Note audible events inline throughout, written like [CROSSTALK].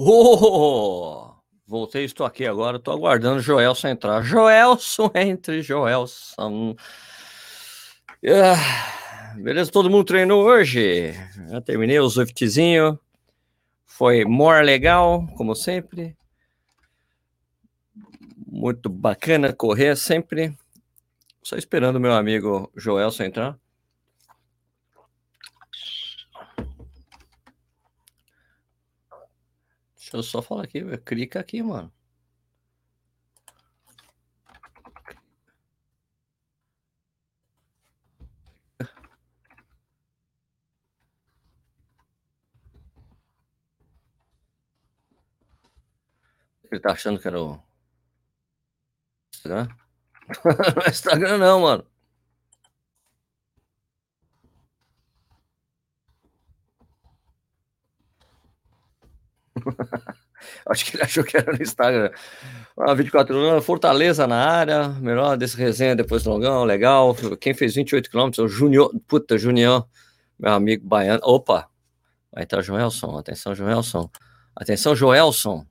Oh! Voltei, estou aqui agora, estou aguardando o Joelson entrar. Joelson, entre Joelson. Ah, beleza, todo mundo treinou hoje? Já terminei o Zwiftzinho. Foi more legal, como sempre. Muito bacana correr sempre. Só esperando o meu amigo Joelson entrar. Deixa eu só falar aqui, clica aqui, mano. Ele tá achando que era o Instagram? [LAUGHS] não é Instagram não, mano. [LAUGHS] Acho que ele achou que era no Instagram. Ah, 24 anos, Fortaleza na área, melhor desse resenha depois do longão, legal. Quem fez 28 quilômetros, o Junior, puta, Junior, meu amigo baiano. Opa, vai entrar Joelson, atenção, Joelson. Atenção, Joelson.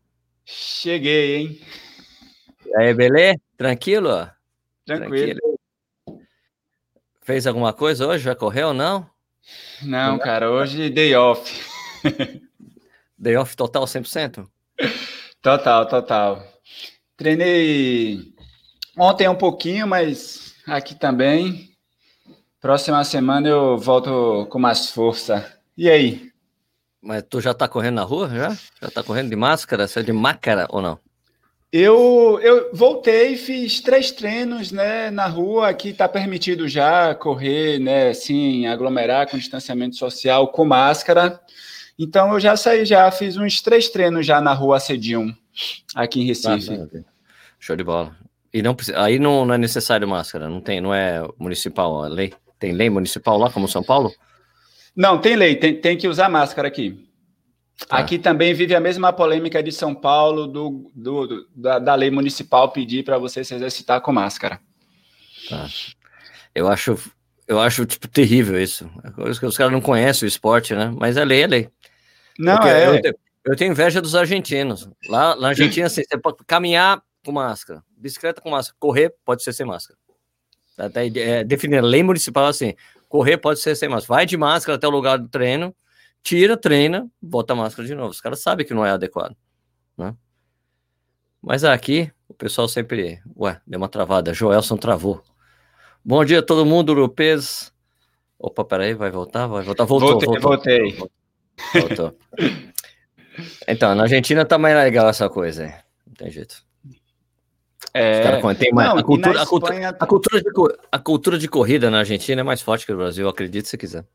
Cheguei, hein? E aí, beleza? Tranquilo? Tranquilo. Tranquilo. Fez alguma coisa hoje? Já correu ou não? Não, cara, hoje day off. [LAUGHS] Day off total 100%? Total, total. Treinei ontem um pouquinho, mas aqui também. Próxima semana eu volto com mais força. E aí? Mas tu já tá correndo na rua, já? Já tá correndo de máscara? Você é de máscara ou não? Eu, eu voltei, fiz três treinos, né, na rua, aqui tá permitido já correr, né, assim, aglomerar com distanciamento social, com máscara. Então eu já saí, já fiz uns três treinos já na rua Cedium, aqui em Recife. Ah, Show de bola. E não aí não, não, é necessário máscara, não tem, não é municipal a lei? Tem lei municipal lá, como São Paulo? Não, tem lei, tem, tem que usar máscara aqui. Ah. Aqui também vive a mesma polêmica de São Paulo, do, do, do da, da, lei municipal pedir para você se exercitar com máscara. Tá. Eu acho, eu acho tipo terrível isso. Os caras não conhecem o esporte, né? Mas é lei, é lei. Não, Porque é. Eu tenho, eu tenho, inveja dos argentinos. Lá, na Argentina, assim, você pode caminhar com máscara, bicicleta com máscara, correr pode ser sem máscara. Até é, definir a lei municipal assim: correr pode ser sem máscara. Vai de máscara até o lugar do treino, tira, treina, bota a máscara de novo. Os caras sabem que não é adequado, né? Mas aqui, o pessoal sempre. Ué, deu uma travada. Joelson travou. Bom dia a todo mundo, Lupes. Opa, peraí, vai voltar? Vai voltar. Voltou, voltei, voltou. Voltei. Voltou. Então, na Argentina tá mais legal essa coisa aí. Não tem jeito. É... tem mais... Não, a, cultura, a, cultura, a, cultura de, a cultura de corrida na Argentina é mais forte que no Brasil, acredite se quiser.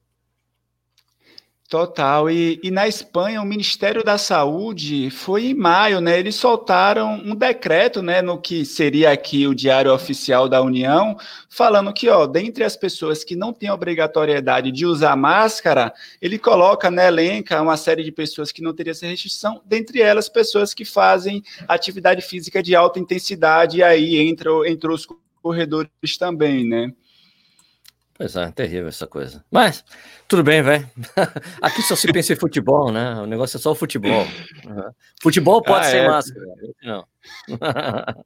Total. E, e, na Espanha, o Ministério da Saúde foi em maio, né? Eles soltaram um decreto, né, no que seria aqui o Diário Oficial da União, falando que, ó, dentre as pessoas que não têm obrigatoriedade de usar máscara, ele coloca, né, elenca uma série de pessoas que não teriam essa restrição, dentre elas pessoas que fazem atividade física de alta intensidade, e aí entra, entra os corredores também, né? Pois é, terrível essa coisa. Mas, tudo bem, velho. [LAUGHS] Aqui só se pensa em futebol, né? O negócio é só o futebol. Futebol pode ah, ser é. máscara. Não. [LAUGHS]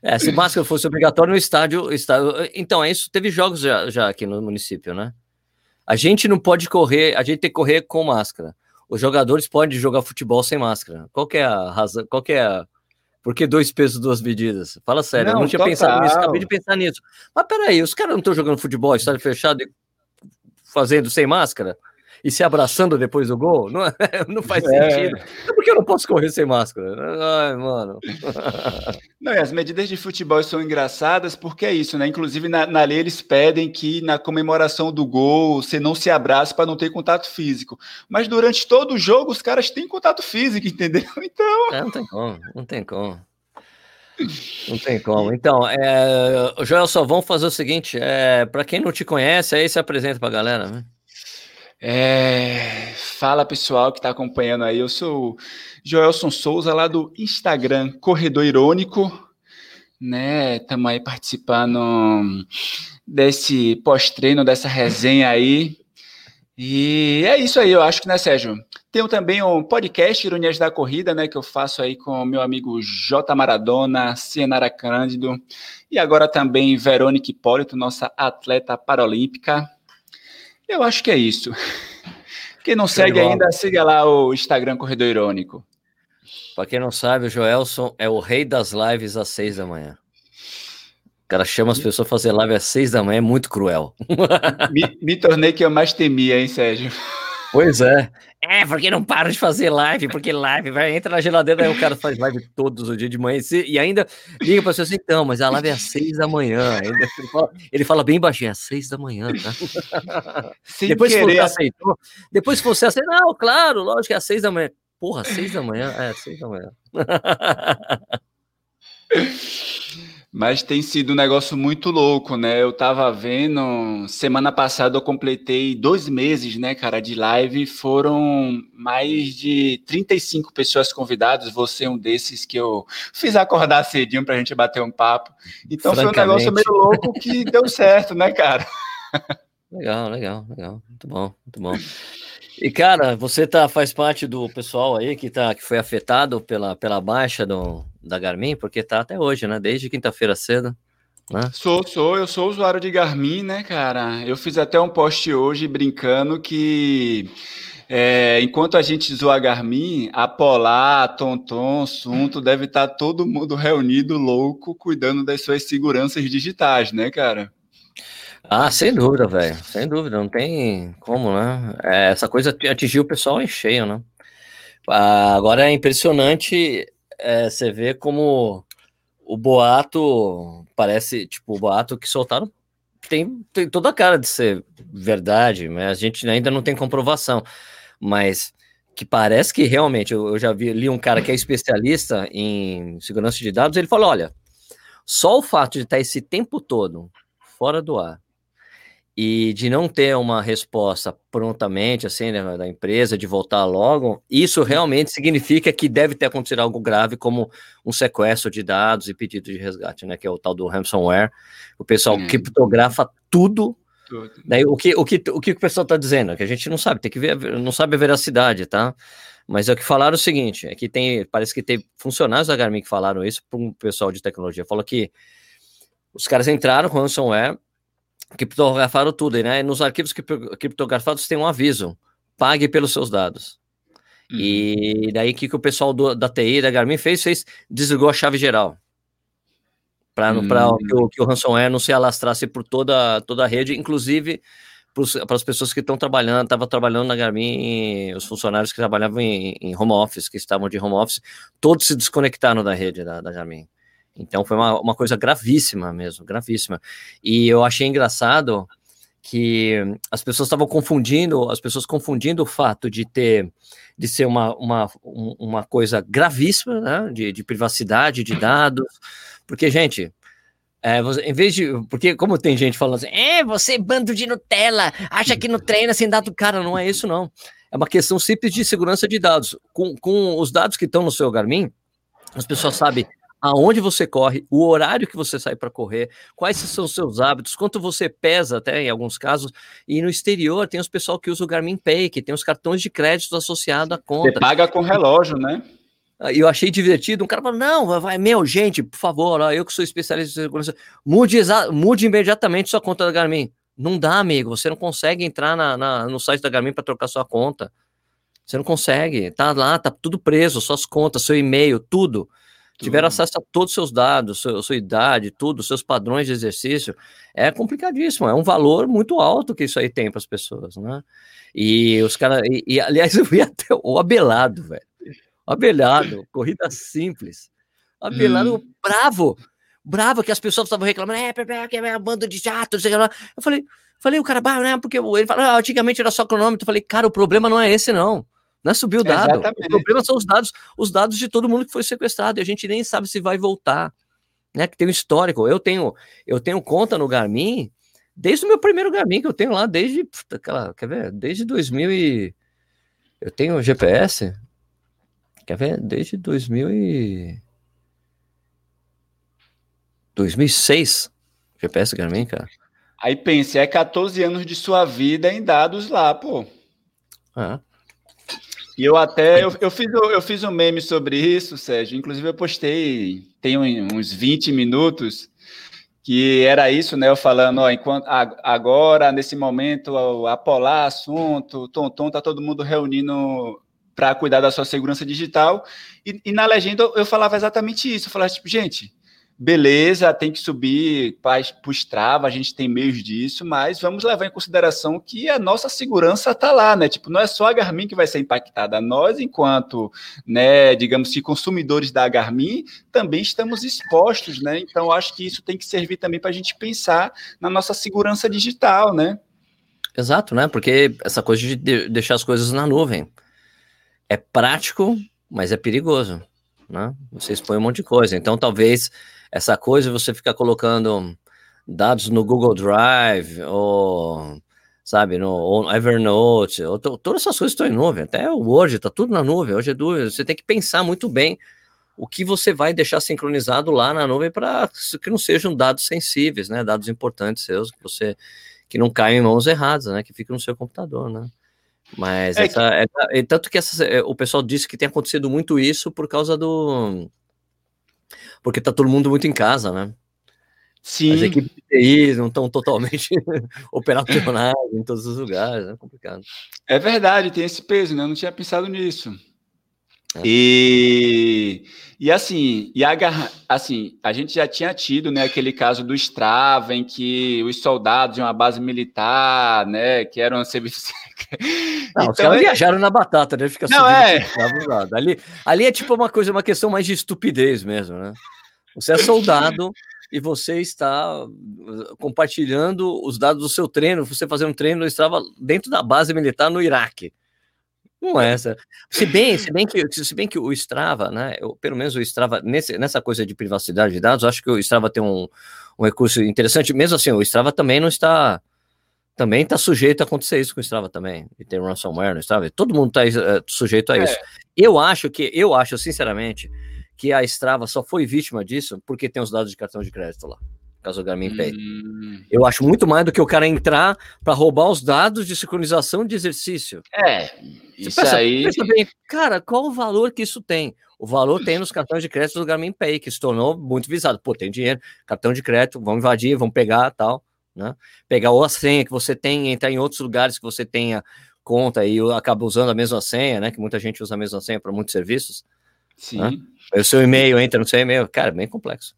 é, se máscara fosse obrigatório no estádio, estádio. Então, é isso. Teve jogos já, já aqui no município, né? A gente não pode correr, a gente tem que correr com máscara. Os jogadores podem jogar futebol sem máscara. Qual é a razão? Qual é a por que dois pesos, duas medidas? Fala sério, não, eu não tinha total. pensado nisso, acabei de pensar nisso. Mas peraí, os caras não estão jogando futebol, estádio fechado, fazendo sem máscara? E se abraçando depois do gol, não, é, [LAUGHS] não faz é. sentido. Então, por que eu não posso correr sem máscara? Ai, mano. [LAUGHS] Não, e as medidas de futebol são engraçadas porque é isso, né? Inclusive, na, na lei eles pedem que na comemoração do gol você não se abrace para não ter contato físico. Mas durante todo o jogo os caras têm contato físico, [LAUGHS] entendeu? Então. É, não tem como, não tem como. Não tem como. Então, é, Joel, só vamos fazer o seguinte: é, para quem não te conhece, aí se apresenta para a galera. Né? É... Fala pessoal que está acompanhando aí, eu sou Joelson Souza lá do Instagram Corredor Irônico, né? Estamos aí participando desse pós-treino, dessa resenha aí. E é isso aí, eu acho que, né, Sérgio? Tenho também um podcast, Ironias da Corrida, né, que eu faço aí com meu amigo J. Maradona, Cienara Cândido, e agora também Verônica Hipólito, nossa atleta paralímpica. Eu acho que é isso. Quem não segue ainda, siga lá o Instagram Corredor Irônico. Para quem não sabe, o Joelson é o rei das lives às seis da manhã. O cara chama as pessoas a fazer live às seis da manhã, é muito cruel. Me, me tornei que eu mais temia, hein, Sérgio? [LAUGHS] Pois é. É, porque não para de fazer live, porque live, vai, entra na geladeira, aí o cara faz live todos os dias de manhã e ainda liga para você assim, então, mas a live é às seis da manhã. Ele fala, ele fala bem baixinho, é às seis da manhã, tá? Sem depois querer. você aceitou, depois que você aceitou, não, claro, lógico que é às seis da manhã. Porra, seis da manhã? É, seis da manhã. [LAUGHS] Mas tem sido um negócio muito louco, né? Eu tava vendo, semana passada eu completei dois meses, né, cara, de live. Foram mais de 35 pessoas convidadas, você é um desses que eu fiz acordar cedinho pra gente bater um papo. Então foi um negócio meio louco que deu certo, né, cara? Legal, legal, legal. Muito bom, muito bom. E, cara, você tá, faz parte do pessoal aí que, tá, que foi afetado pela, pela baixa do, da Garmin, porque tá até hoje, né? Desde quinta-feira cedo. Né? Sou, sou, eu sou usuário de Garmin, né, cara? Eu fiz até um post hoje brincando que é, enquanto a gente zoa Garmin, a Polar, a Tonton, Sunto, deve estar tá todo mundo reunido, louco, cuidando das suas seguranças digitais, né, cara? Ah, sem dúvida, velho. Sem dúvida, não tem como, né? É, essa coisa atingiu o pessoal em cheio, né? Ah, agora é impressionante é, você ver como o boato parece, tipo, o boato que soltaram tem, tem toda a cara de ser verdade, mas a gente ainda não tem comprovação. Mas que parece que realmente, eu, eu já vi, li um cara que é especialista em segurança de dados, ele falou: olha, só o fato de estar esse tempo todo fora do ar e de não ter uma resposta prontamente, assim, né, da empresa, de voltar logo, isso uhum. realmente significa que deve ter acontecido algo grave, como um sequestro de dados e pedido de resgate, né, que é o tal do ransomware. O pessoal hum. criptografa tudo. tudo. Daí, o que, o, que, o que o pessoal está dizendo? Que a gente não sabe, tem que ver, não sabe a veracidade, tá? Mas é o que falaram o seguinte, é que tem, parece que tem funcionários da Garmin que falaram isso para um pessoal de tecnologia, falou que os caras entraram com ransomware, criptografaram tudo, né? Nos arquivos criptografados tem um aviso: pague pelos seus dados. Uhum. E daí o que, que o pessoal do, da TI, da Garmin fez? Fez, desligou a chave geral. Para uhum. que, o, que o ransomware não se alastrasse por toda, toda a rede, inclusive para as pessoas que estão trabalhando, estavam trabalhando na Garmin, os funcionários que trabalhavam em, em, home office, que estavam de home office, todos se desconectaram da rede da, da Garmin. Então foi uma, uma coisa gravíssima mesmo, gravíssima. E eu achei engraçado que as pessoas estavam confundindo, as pessoas confundindo o fato de ter, de ser uma, uma, uma coisa gravíssima, né, de, de privacidade de dados, porque, gente, é, você, em vez de. Porque, como tem gente falando assim, é, você bando de Nutella, acha que não treina sem dado. Cara, não é isso, não. É uma questão simples de segurança de dados. Com, com os dados que estão no seu Garmin, as pessoas sabem aonde você corre, o horário que você sai para correr, quais são os seus hábitos, quanto você pesa até em alguns casos, e no exterior tem os pessoal que usa o Garmin Pay, que tem os cartões de crédito associados à conta. Você paga com relógio, né? E eu achei divertido, um cara falou, não, vai, meu, gente, por favor, ó, eu que sou especialista em segurança, mude, mude imediatamente sua conta da Garmin. Não dá, amigo, você não consegue entrar na, na no site da Garmin para trocar sua conta. Você não consegue, tá lá, tá tudo preso, suas contas, seu e-mail, tudo tiver acesso a todos os seus dados, sua, sua idade, tudo, seus padrões de exercício, é complicadíssimo, é um valor muito alto que isso aí tem para as pessoas, né? E os caras, e, e, aliás, [LAUGHS] eu vi até o Abelado, velho. O Abelado, corrida simples. O Abelado hum. bravo, bravo que as pessoas estavam reclamando, é, é, é, é bando de jato, sei lá. Eu falei, falei, o cara, bah, né, porque ele falou, ah, antigamente era só cronômetro. Eu falei, cara, o problema não é esse, não. Não é subir o dado. Exatamente. O problema são os dados, os dados de todo mundo que foi sequestrado, e a gente nem sabe se vai voltar. Né? Que tem um histórico. Eu tenho, eu tenho conta no Garmin desde o meu primeiro Garmin que eu tenho lá, desde aquela, quer ver? Desde 2000 e eu tenho GPS. Quer ver? Desde 2000 e 2006. GPS Garmin, cara. Aí pense, é 14 anos de sua vida em dados lá, pô. É. E eu até, eu, eu, fiz, eu fiz um meme sobre isso, Sérgio, inclusive eu postei, tem uns 20 minutos, que era isso, né? Eu falando, ó, enquanto agora, nesse momento, apolar assunto, tom, tá todo mundo reunindo para cuidar da sua segurança digital. E, e, na legenda eu falava exatamente isso. Eu falava, tipo, gente, beleza, tem que subir para o Strava, a gente tem meios disso, mas vamos levar em consideração que a nossa segurança está lá, né? Tipo, não é só a Garmin que vai ser impactada, nós, enquanto, né, digamos que consumidores da Garmin, também estamos expostos, né? Então, acho que isso tem que servir também para a gente pensar na nossa segurança digital, né? Exato, né? Porque essa coisa de deixar as coisas na nuvem é prático, mas é perigoso, né? Você expõe um monte de coisa. Então, talvez essa coisa você ficar colocando dados no Google Drive ou sabe, no Evernote, ou todas essas coisas estão em nuvem, até o Word está tudo na nuvem, hoje é dúvida, você tem que pensar muito bem o que você vai deixar sincronizado lá na nuvem para que não sejam dados sensíveis, né, dados importantes seus, que você, que não caiam em mãos erradas, né, que fiquem no seu computador, né. Mas é, essa, que... é, é, tanto que essa, é, o pessoal disse que tem acontecido muito isso por causa do porque tá todo mundo muito em casa, né? Sim. As equipes de TI não estão totalmente [LAUGHS] operacionais em todos os lugares, é complicado. É verdade, tem esse peso, né? Eu não tinha pensado nisso. É. E, e assim, e a, assim, a gente já tinha tido né, aquele caso do Strava, em que os soldados de uma base militar, né, que eram serviços. [LAUGHS] Não, então, os caras é... viajaram na batata, né? Fica não, é. Ali, ali é tipo uma coisa, uma questão mais de estupidez mesmo, né? Você é soldado e você está uh, compartilhando os dados do seu treino, você fazendo um treino no Strava dentro da base militar no Iraque. Não é essa. Se bem, se bem que, se bem que o Strava, né? Eu, pelo menos o Strava, nesse, nessa coisa de privacidade de dados, acho que o Strava tem um, um recurso interessante. Mesmo assim, o Strava também não está. Também está sujeito a acontecer isso com o Strava também. E tem ransomware no Strava. Todo mundo está uh, eh, sujeito a é. isso. Eu acho que, eu acho, sinceramente, que a Strava só foi vítima disso porque tem os dados de cartão de crédito lá caso do Garmin Pay. Hum. Eu acho muito mais do que o cara entrar para roubar os dados de sincronização de exercício. É, isso pensa, aí. Pensa bem, cara, qual o valor que isso tem? O valor tem nos cartões de crédito do Garmin Pay, que se tornou muito visado. Pô, tem dinheiro, cartão de crédito, vamos invadir, vamos pegar tal, né? Pegar ou a senha que você tem, entrar em outros lugares que você tenha conta e acaba usando a mesma senha, né? Que muita gente usa a mesma senha para muitos serviços. Sim. Né? O seu e-mail entra no seu e-mail, cara, é bem complexo.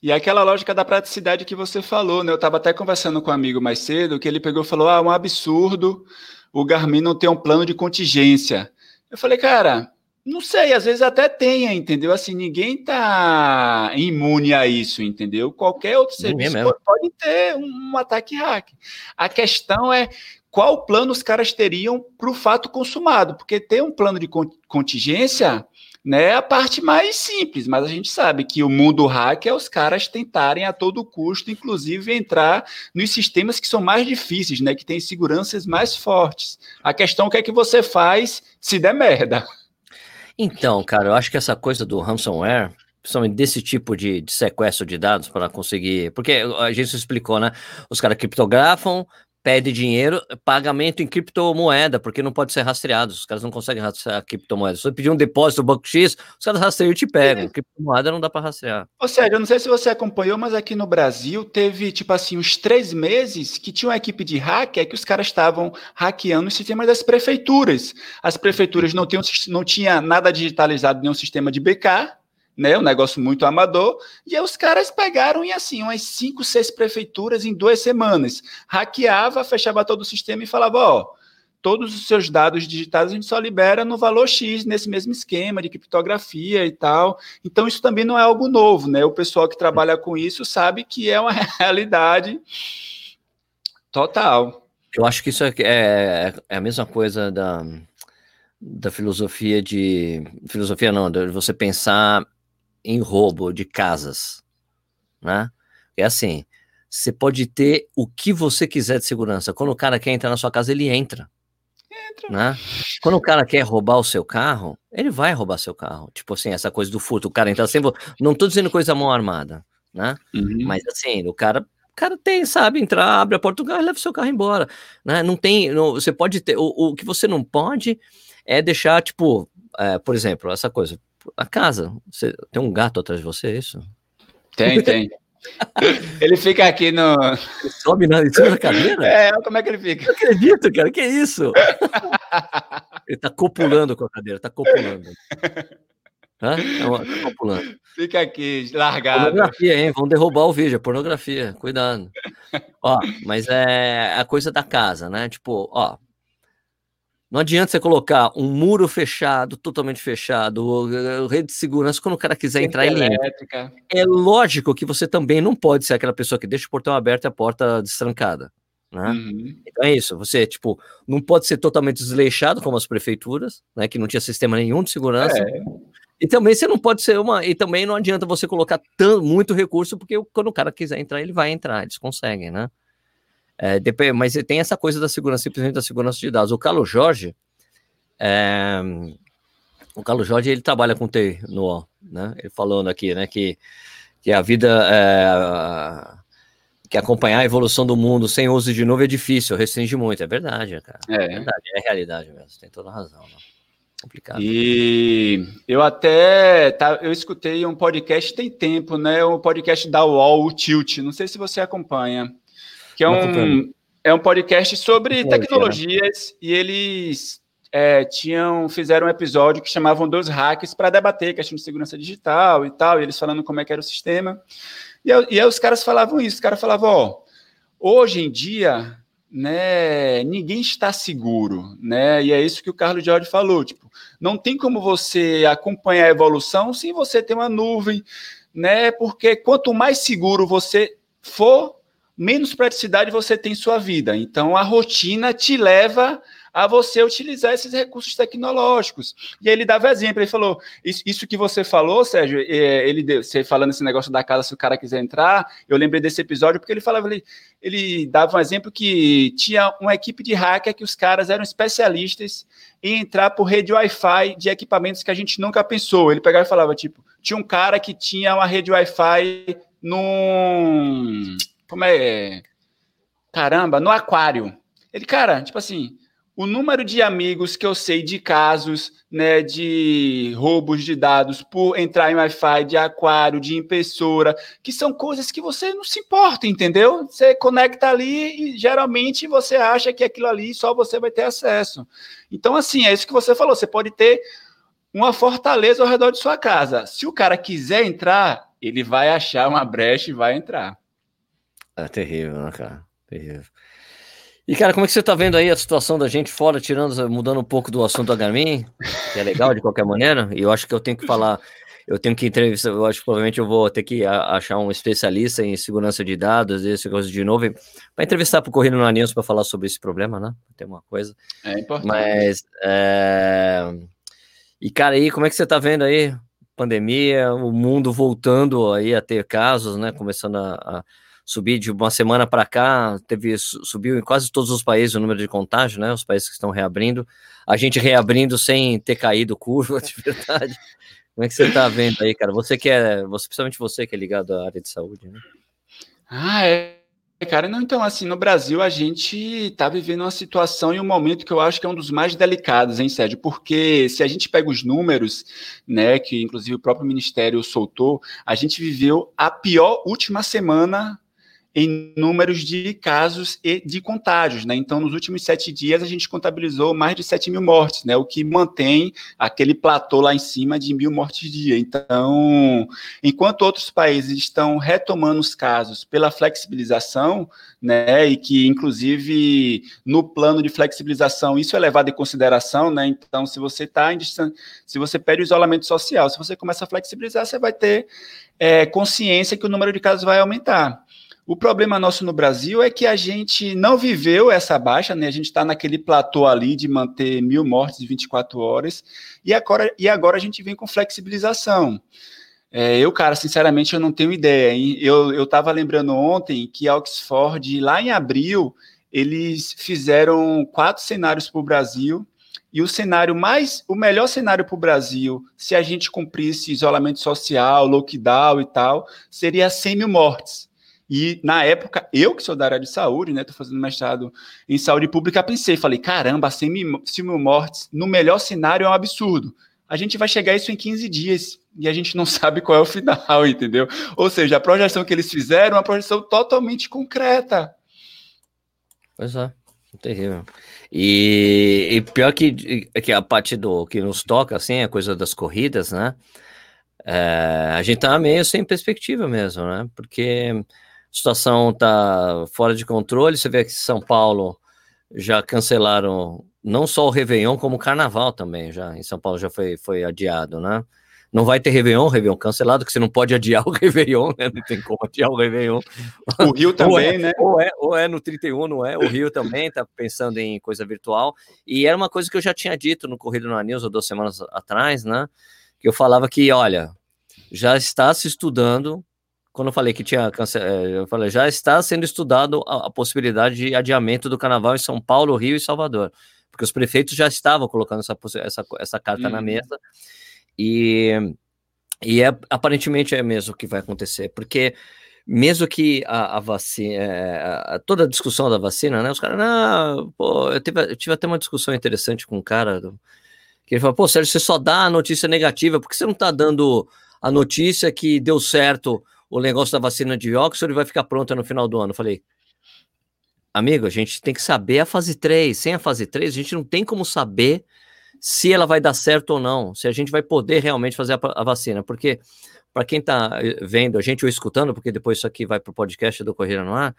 E aquela lógica da praticidade que você falou, né? Eu estava até conversando com um amigo mais cedo, que ele pegou e falou: ah, é um absurdo o Garmin não ter um plano de contingência. Eu falei, cara, não sei, às vezes até tenha, entendeu? Assim, ninguém tá imune a isso, entendeu? Qualquer outro serviço pode, pode ter um, um ataque hack. A questão é qual plano os caras teriam para o fato consumado, porque ter um plano de contingência né, a parte mais simples, mas a gente sabe que o mundo hack é os caras tentarem a todo custo, inclusive, entrar nos sistemas que são mais difíceis, né, que têm seguranças mais fortes. A questão é o que é que você faz se der merda. Então, cara, eu acho que essa coisa do ransomware, principalmente desse tipo de, de sequestro de dados para conseguir. Porque a gente explicou, né? Os caras criptografam, pede dinheiro, pagamento em criptomoeda, porque não pode ser rastreado. Os caras não conseguem rastrear criptomoeda. Se você pedir um depósito do Banco X, os caras rastreiam e te pegam. É. Criptomoeda não dá para rastrear. Ou seja, eu não sei se você acompanhou, mas aqui no Brasil teve, tipo assim, uns três meses que tinha uma equipe de hacker que os caras estavam hackeando os sistemas das prefeituras. As prefeituras não tinham, não tinha nada digitalizado, nenhum sistema de BK, né? Um negócio muito amador. E aí os caras pegaram e assim, umas cinco, seis prefeituras em duas semanas. Hackeava, fechava todo o sistema e falava: ó, todos os seus dados digitais a gente só libera no valor X, nesse mesmo esquema de criptografia e tal. Então, isso também não é algo novo, né? O pessoal que trabalha com isso sabe que é uma [LAUGHS] realidade total. Eu acho que isso é, é, é a mesma coisa da, da filosofia de. Filosofia não, de você pensar em roubo de casas, né? É assim, você pode ter o que você quiser de segurança. Quando o cara quer entrar na sua casa, ele entra. Entra. Né? Quando o cara quer roubar o seu carro, ele vai roubar seu carro. Tipo assim, essa coisa do furto, o cara entra sempre. Não tô dizendo coisa mão armada, né? Uhum. Mas assim, o cara cara tem, sabe, entrar, abre a porta do carro e leva o seu carro embora, né? Não tem, não, você pode ter, o, o que você não pode é deixar, tipo, é, por exemplo, essa coisa, a casa, você tem um gato atrás de você, é isso? Tem, tem. [LAUGHS] ele fica aqui no. Ele sobe na, em cima da cadeira? É, como é que ele fica? Não acredito, cara, que isso? ele tá copulando com a cadeira, tá copulando. Hã? Tá copulando. Fica aqui, largado. Pornografia, hein? Vão derrubar o vídeo, é pornografia, cuidado. ó, mas é a coisa da casa, né? Tipo, ó, não adianta você colocar um muro fechado, totalmente fechado, rede de segurança, quando o cara quiser entrar, ele entra. É lógico que você também não pode ser aquela pessoa que deixa o portão aberto e a porta destrancada. Né? Uhum. Então é isso, você tipo não pode ser totalmente desleixado como as prefeituras, né, que não tinha sistema nenhum de segurança. É. E também você não pode ser uma e também não adianta você colocar tanto muito recurso porque quando o cara quiser entrar ele vai entrar, eles conseguem, né? É, depende, mas tem essa coisa da segurança, simplesmente da segurança de dados. O Carlos Jorge, é, o Carlos Jorge, ele trabalha com TI no né? Ele falando aqui, né, que, que a vida, é, que acompanhar a evolução do mundo sem uso de nuvem é difícil, restringe muito. É verdade, cara. É, é verdade, é realidade mesmo. Tem toda a razão. Né? Complicado. E eu até tá, eu escutei um podcast tem tempo, né? O um podcast da UOL, o Tilt. Não sei se você acompanha que é um, é um podcast sobre tecnologias e eles é, tinham fizeram um episódio que chamavam Dois Hacks para debater questão de segurança digital e tal, e eles falando como é que era o sistema. E, e aí os caras falavam isso, os caras falavam, ó, hoje em dia, né, ninguém está seguro, né? E é isso que o Carlos Jorge falou, tipo, não tem como você acompanhar a evolução sem você ter uma nuvem, né? Porque quanto mais seguro você for, menos praticidade você tem em sua vida. Então, a rotina te leva a você utilizar esses recursos tecnológicos. E aí ele dava exemplo, ele falou, isso, isso que você falou, Sérgio, é, ele você falando esse negócio da casa, se o cara quiser entrar, eu lembrei desse episódio, porque ele falava, ele, ele dava um exemplo que tinha uma equipe de hacker que os caras eram especialistas em entrar por rede Wi-Fi de equipamentos que a gente nunca pensou. Ele pegava e falava, tipo, tinha um cara que tinha uma rede Wi-Fi num como é? Caramba, no aquário. Ele, cara, tipo assim, o número de amigos que eu sei de casos, né, de roubos de dados por entrar em Wi-Fi, de aquário, de impressora, que são coisas que você não se importa, entendeu? Você conecta ali e geralmente você acha que aquilo ali só você vai ter acesso. Então, assim, é isso que você falou. Você pode ter uma fortaleza ao redor de sua casa. Se o cara quiser entrar, ele vai achar uma brecha e vai entrar. É terrível, né, cara? Terrível. E, cara, como é que você tá vendo aí a situação da gente fora, tirando, mudando um pouco do assunto da Garmin, que é legal de qualquer maneira, e eu acho que eu tenho que falar, eu tenho que entrevistar, eu acho que provavelmente eu vou ter que achar um especialista em segurança de dados, esse coisa de novo, para entrevistar para o no News para falar sobre esse problema, né? Tem uma coisa. É importante. Mas, é... e, cara, aí, como é que você tá vendo aí? Pandemia, o mundo voltando aí a ter casos, né? Começando a, a subir de uma semana para cá, teve subiu em quase todos os países o número de contágio, né? Os países que estão reabrindo, a gente reabrindo sem ter caído curva, [LAUGHS] de verdade. Como é que você está vendo aí, cara? Você que é, você, principalmente você que é ligado à área de saúde, né? Ah, é. Cara, não, então, assim, no Brasil a gente está vivendo uma situação e um momento que eu acho que é um dos mais delicados, hein, Sérgio? Porque se a gente pega os números, né, que inclusive o próprio Ministério soltou, a gente viveu a pior última semana em números de casos e de contágios, né? Então, nos últimos sete dias, a gente contabilizou mais de 7 mil mortes, né? O que mantém aquele platô lá em cima de mil mortes dia. Então, enquanto outros países estão retomando os casos pela flexibilização, né? E que, inclusive, no plano de flexibilização, isso é levado em consideração, né? Então, se você está em se você pede o isolamento social, se você começa a flexibilizar, você vai ter é, consciência que o número de casos vai aumentar. O problema nosso no Brasil é que a gente não viveu essa baixa, né? A gente está naquele platô ali de manter mil mortes em 24 horas, e agora, e agora a gente vem com flexibilização. É, eu, cara, sinceramente, eu não tenho ideia. Hein? Eu estava lembrando ontem que a Oxford, lá em abril, eles fizeram quatro cenários para o Brasil, e o cenário mais, o melhor cenário para o Brasil, se a gente cumprisse isolamento social, lockdown e tal, seria 100 mil mortes. E na época, eu que sou da área de saúde, né, tô fazendo mestrado em saúde pública, pensei, falei, caramba, 100 mil, 100 mil mortes, no melhor cenário é um absurdo. A gente vai chegar a isso em 15 dias e a gente não [LAUGHS] sabe qual é o final, entendeu? Ou seja, a projeção que eles fizeram é uma projeção totalmente concreta. Pois é, terrível. E, e pior que, que a parte do que nos toca, assim, a coisa das corridas, né? É, a gente tá meio sem perspectiva mesmo, né? Porque situação está fora de controle. Você vê que São Paulo já cancelaram não só o Réveillon, como o Carnaval também. Já em São Paulo já foi, foi adiado, né? Não vai ter Réveillon, Réveillon cancelado, que você não pode adiar o [LAUGHS] Réveillon, né? Não tem como adiar o Réveillon. O Rio [LAUGHS] também, ou é, né? Ou é, ou é no 31, não é? O Rio também está pensando em coisa virtual. E era uma coisa que eu já tinha dito no Corrido na News, há duas semanas atrás, né? Que eu falava que, olha, já está se estudando quando eu falei que tinha é, eu falei, já está sendo estudado a, a, possibilidade de adiamento do carnaval em São Paulo, Rio e Salvador, porque os prefeitos já estavam colocando essa, essa, essa carta uhum. na mesa, e, e é, aparentemente é mesmo o que vai acontecer, porque mesmo que a, a vacina, é, toda a discussão da vacina, né, os caras, não, pô, eu tive, eu tive até uma discussão interessante com um cara, que ele falou, pô, Sérgio, você só dá a notícia negativa, por que você não está dando a notícia que deu certo o negócio da vacina de Oxford vai ficar pronta no final do ano. Eu falei, amigo, a gente tem que saber a fase 3. Sem a fase 3, a gente não tem como saber se ela vai dar certo ou não, se a gente vai poder realmente fazer a, a vacina. Porque, para quem está eh, vendo a gente ou escutando, porque depois isso aqui vai para o podcast do Correio no Ar,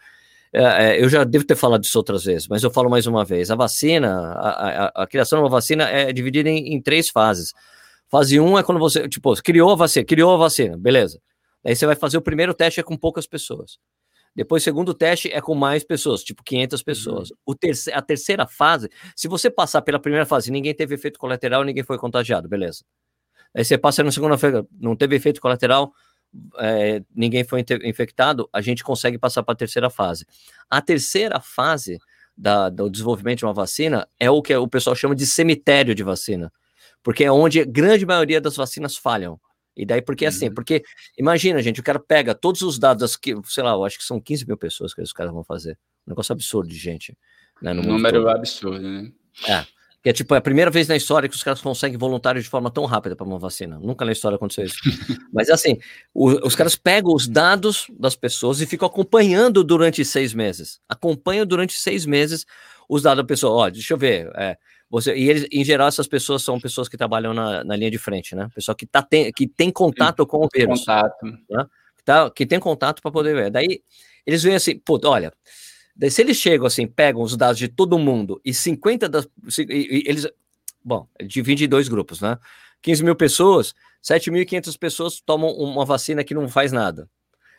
é, eu já devo ter falado isso outras vezes, mas eu falo mais uma vez. A vacina, a, a, a criação de uma vacina é dividida em, em, três fases. Fase 1 um é quando você, tipo, criou a vacina, criou a vacina, beleza. Aí você vai fazer o primeiro teste é com poucas pessoas. Depois, o segundo teste é com mais pessoas, tipo 500 pessoas. Uhum. O terce a terceira fase, se você passar pela primeira fase, ninguém teve efeito colateral, ninguém foi contagiado, beleza. Aí você passa na segunda-feira, não teve efeito colateral, é, ninguém foi infectado, a gente consegue passar para a terceira fase. A terceira fase da, do desenvolvimento de uma vacina é o que o pessoal chama de cemitério de vacina, porque é onde a grande maioria das vacinas falham. E daí, porque assim, uhum. porque imagina, gente, o cara pega todos os dados que, sei lá, eu acho que são 15 mil pessoas que os caras vão fazer. Um negócio absurdo de gente. Né, no um número todo. absurdo, né? É. Que é tipo, é a primeira vez na história que os caras conseguem voluntário de forma tão rápida para uma vacina. Nunca na história aconteceu isso. [LAUGHS] Mas assim, o, os caras pegam os dados das pessoas e ficam acompanhando durante seis meses. Acompanham durante seis meses os dados da pessoa. Ó, deixa eu ver. É, você, e eles, em geral, essas pessoas são pessoas que trabalham na, na linha de frente, né? Pessoal que, tá, tem, que tem contato com o vírus. Contato. Né? Que, tá, que tem contato para poder ver. Daí eles veem assim, pô, olha, daí se eles chegam assim, pegam os dados de todo mundo e 50 das. E, e, eles. Bom, divide em dois grupos, né? 15 mil pessoas, 7.500 pessoas tomam uma vacina que não faz nada.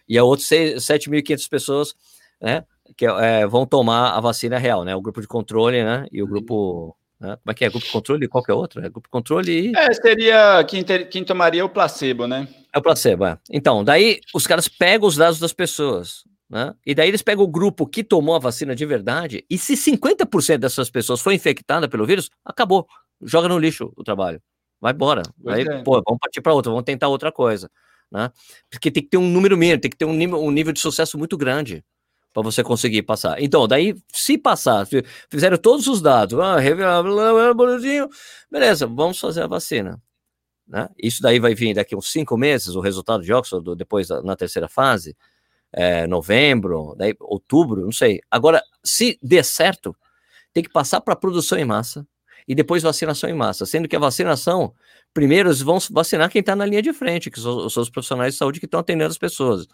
E a outra 7.500 pessoas, né? Que é, vão tomar a vacina real, né? O grupo de controle, né? E o grupo né? Como é que é? Grupo controle e qualquer outro? É grupo controle e. É, seria quem, ter, quem tomaria o placebo, né? É o placebo, é. Então, daí os caras pegam os dados das pessoas, né? E daí eles pegam o grupo que tomou a vacina de verdade, e se 50% dessas pessoas foi infectada pelo vírus, acabou. Joga no lixo o trabalho. Vai embora. Aí, é. pô, vamos partir para outra, vamos tentar outra coisa. Né? Porque tem que ter um número mínimo, tem que ter um nível, um nível de sucesso muito grande para você conseguir passar. Então, daí, se passar, fizeram todos os dados, ah, beleza, vamos fazer a vacina. Né? Isso daí vai vir daqui uns cinco meses, o resultado de Oxford, depois na terceira fase, é, novembro, daí outubro, não sei. Agora, se der certo, tem que passar para produção em massa e depois vacinação em massa, sendo que a vacinação, primeiro eles vão vacinar quem está na linha de frente, que são, são os profissionais de saúde que estão atendendo as pessoas.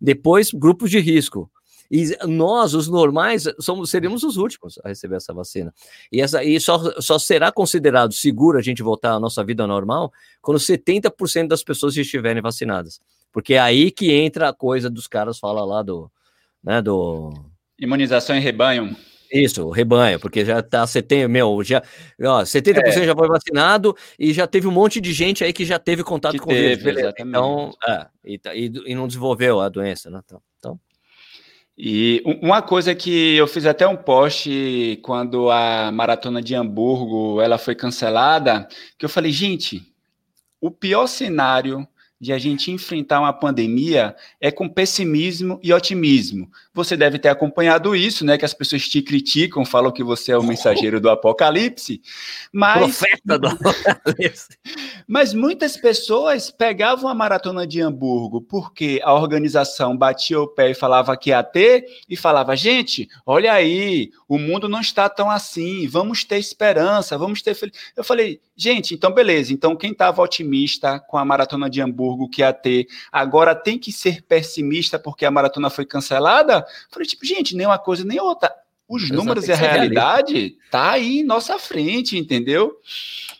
Depois, grupos de risco e nós, os normais, somos, seríamos os últimos a receber essa vacina. E, essa, e só, só será considerado seguro a gente voltar à nossa vida normal quando 70% das pessoas estiverem vacinadas. Porque é aí que entra a coisa dos caras, fala lá do. Né, do... Imunização em rebanho. Isso, o rebanho, porque já tá 70, meu, já, ó, 70% é. já foi vacinado e já teve um monte de gente aí que já teve contato que com teve, o vírus. Beleza. Então, é, e, tá, e, e, não desenvolveu a doença, né? Então e uma coisa que eu fiz até um post quando a maratona de Hamburgo ela foi cancelada, que eu falei, gente, o pior cenário de a gente enfrentar uma pandemia é com pessimismo e otimismo. Você deve ter acompanhado isso, né? Que as pessoas te criticam, falam que você é o mensageiro do apocalipse, mas profeta do apocalipse. Mas muitas pessoas pegavam a maratona de Hamburgo porque a organização batia o pé e falava que ia ter e falava: "Gente, olha aí, o mundo não está tão assim, vamos ter esperança, vamos ter fel... Eu falei: "Gente, então beleza. Então quem estava otimista com a maratona de Hamburgo Hamburgo que ia ter, agora tem que ser pessimista porque a maratona foi cancelada? Falei, tipo, gente, nem uma coisa nem outra. Os números e a realidade tá aí em nossa frente, entendeu?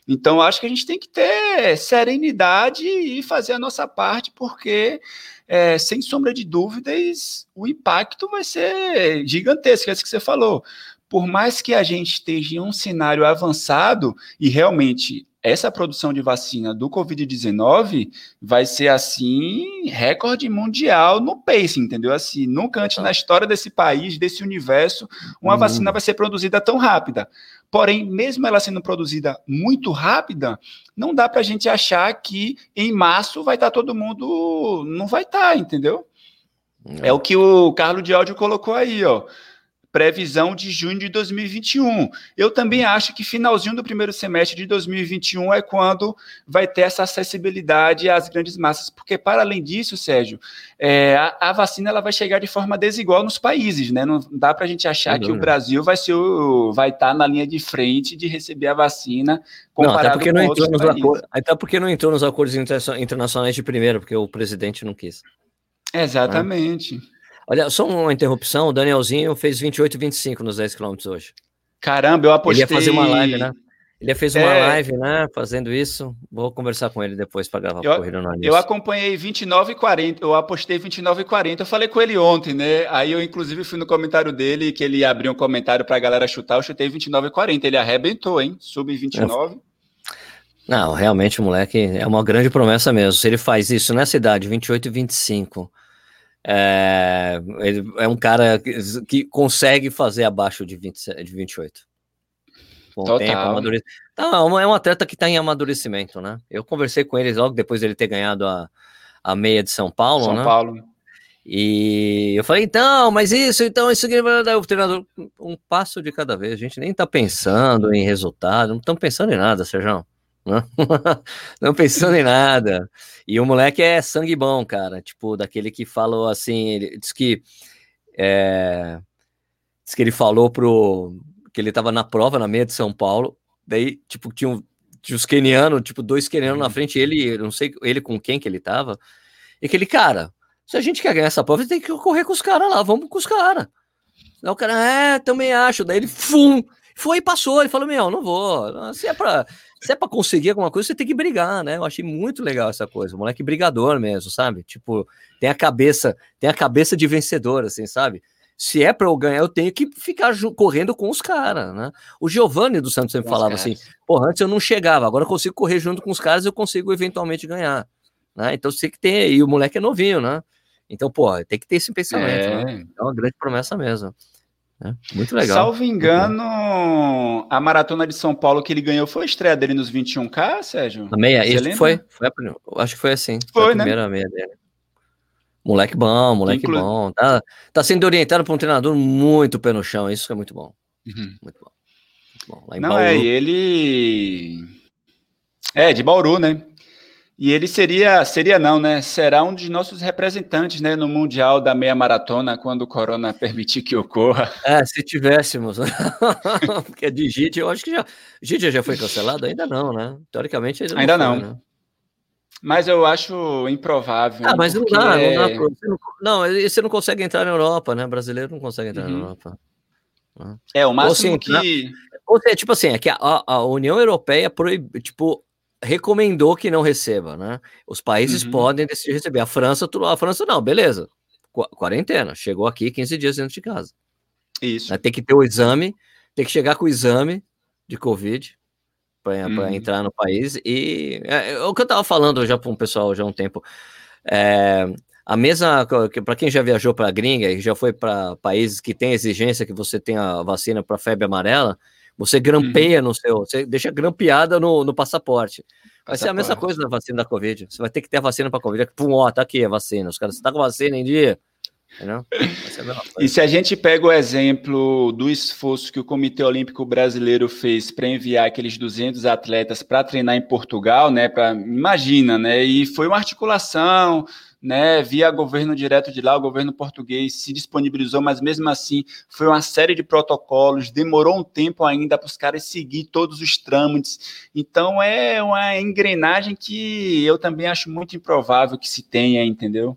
Então, acho que a gente tem que ter serenidade e fazer a nossa parte, porque, é, sem sombra de dúvidas, o impacto vai ser gigantesco, é isso que você falou. Por mais que a gente esteja em um cenário avançado, e realmente essa produção de vacina do Covid-19 vai ser assim recorde mundial no pace, entendeu? Assim, nunca antes na história desse país, desse universo, uma hum. vacina vai ser produzida tão rápida. Porém, mesmo ela sendo produzida muito rápida, não dá para a gente achar que em março vai estar tá todo mundo, não vai estar, tá, entendeu? Não. É o que o Carlos de Áudio colocou aí, ó previsão de junho de 2021. Eu também acho que finalzinho do primeiro semestre de 2021 é quando vai ter essa acessibilidade às grandes massas, porque para além disso, Sérgio, é, a, a, vacina ela vai chegar de forma desigual nos países, né? Não dá para a gente achar que o Brasil vai ser o, vai estar tá na linha de frente de receber a vacina comparado não, até porque não entrou nos acordos, até porque não entrou nos acordos internacionais de primeiro, porque o presidente não quis. Exatamente. Né? Olha, só uma interrupção, o Danielzinho fez 28 e 25 nos 10 km hoje. Caramba, eu apostei... Ele ia fazer uma live, né? Ele fez uma é... live, né? Fazendo isso. Vou conversar com ele depois para gravar eu, corrida no Eu acompanhei 29 e 40. Eu apostei 29 e 40. Eu falei com ele ontem, né? Aí eu, inclusive, fui no comentário dele, que ele abriu um comentário para a galera chutar. Eu chutei 29 e 40. Ele arrebentou, hein? Sub 29. Não, realmente o moleque é uma grande promessa mesmo. Se ele faz isso nessa idade, 28 e 25, é, ele é um cara que, que consegue fazer abaixo de, 20, de 28. Com Total. tempo, amadurec... Não, é um atleta que está em amadurecimento, né? Eu conversei com eles logo depois dele ter ganhado a, a meia de São Paulo, São né? Paulo. E eu falei, então, mas isso, então, isso aqui vai dar o treinador um passo de cada vez. A gente nem tá pensando em resultado, não estamos pensando em nada, Sérgio. [LAUGHS] Não, pensando em nada. E o moleque é sangue bom, cara. Tipo, daquele que falou assim, ele diz que. É, diz que ele falou pro. que ele tava na prova, na meia de São Paulo. Daí, tipo, tinha, um, tinha os kenianos, tipo, dois kenianos na frente, ele, não sei ele com quem que ele tava. E aquele cara, se a gente quer ganhar essa prova, tem que correr com os caras lá, vamos com os caras. Daí o cara, é, também acho. Daí ele, fum, foi e passou. Ele falou, meu, não vou. Se é pra se é para conseguir alguma coisa, você tem que brigar, né? Eu achei muito legal essa coisa. O moleque brigador mesmo, sabe? Tipo, tem a cabeça, tem a cabeça de vencedor, assim, sabe? Se é para eu ganhar, eu tenho que ficar correndo com os caras, né? O Giovanni do Santos sempre falava assim: porra, antes eu não chegava, agora eu consigo correr junto com os caras, eu consigo eventualmente ganhar. Né? Então você tem que ter, e o moleque é novinho, né? Então, pô, tem que ter esse pensamento, é, né? é uma grande promessa mesmo. É, muito legal. Salvo engano, a maratona de São Paulo que ele ganhou foi a estreia dele nos 21K, Sérgio? A meia, isso foi, foi a, acho que foi assim. Foi, foi a né? primeira meia dele. Moleque bom, moleque Inclu... bom. Tá, tá sendo orientado por um treinador muito pé no chão, isso é muito bom. Uhum. Muito bom. Muito bom. Não, Bauru... é, ele. É, de Bauru, né? E ele seria, seria não, né? Será um de nossos representantes, né, no Mundial da Meia Maratona, quando o Corona [LAUGHS] permitir que ocorra. É, se tivéssemos. [LAUGHS] Porque de JIT, eu acho que já. JIT já foi cancelado? Ainda não, né? Teoricamente ainda não. Ainda foi, não. Né? Mas eu acho improvável. Ah, mas não dá, é... não dá. Você não, não, você não consegue entrar na Europa, né? Brasileiro não consegue entrar uhum. na Europa. Né? É, o máximo ou, assim, que. Ou seja, tipo assim, é que a, a União Europeia proíbe, tipo, recomendou que não receba, né? Os países uhum. podem decidir receber. A França, a França não, beleza. Quarentena, chegou aqui 15 dias dentro de casa. Isso. Né? Tem que ter o exame, tem que chegar com o exame de Covid para uhum. entrar no país. E é, é, o que eu estava falando já para um pessoal já há um tempo. É, a mesma, para quem já viajou para a gringa e já foi para países que tem exigência que você tenha vacina para febre amarela, você grampeia uhum. no seu, você deixa grampeada no, no passaporte. Vai ser a mesma coisa da vacina da Covid. Você vai ter que ter a vacina para Covid. Pum, ó, tá aqui a vacina. Os caras, você tá com vacina em dia? E se a gente pega o exemplo do esforço que o Comitê Olímpico Brasileiro fez para enviar aqueles 200 atletas para treinar em Portugal, né, para imagina, né, e foi uma articulação, né, via governo direto de lá, o governo português se disponibilizou, mas mesmo assim foi uma série de protocolos, demorou um tempo ainda para os caras seguir todos os trâmites. Então é uma engrenagem que eu também acho muito improvável que se tenha, entendeu?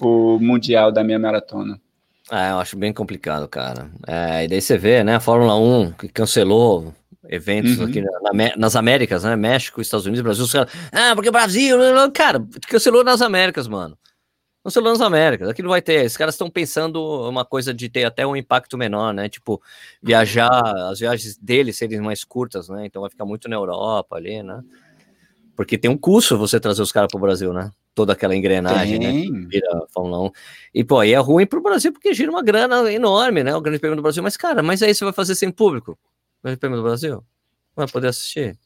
O mundial da minha maratona. É, eu acho bem complicado, cara. É, e daí você vê, né, a Fórmula 1 que cancelou eventos uhum. aqui na, nas Américas, né? México, Estados Unidos, Brasil, os caras, ah, porque o Brasil, cara, cancelou nas Américas, mano. Cancelou nas Américas, aqui não vai ter. Os caras estão pensando uma coisa de ter até um impacto menor, né? Tipo, viajar, as viagens deles serem mais curtas, né? Então vai ficar muito na Europa ali, né? Porque tem um custo você trazer os caras para o Brasil, né? Toda aquela engrenagem, né? tem. né? Vira Fórmula 1. E, pô, aí é ruim para o Brasil porque gira uma grana enorme, né? O Grande Prêmio do Brasil. Mas, cara, mas aí você vai fazer sem público. Grande Prêmio do Brasil? Vai poder assistir.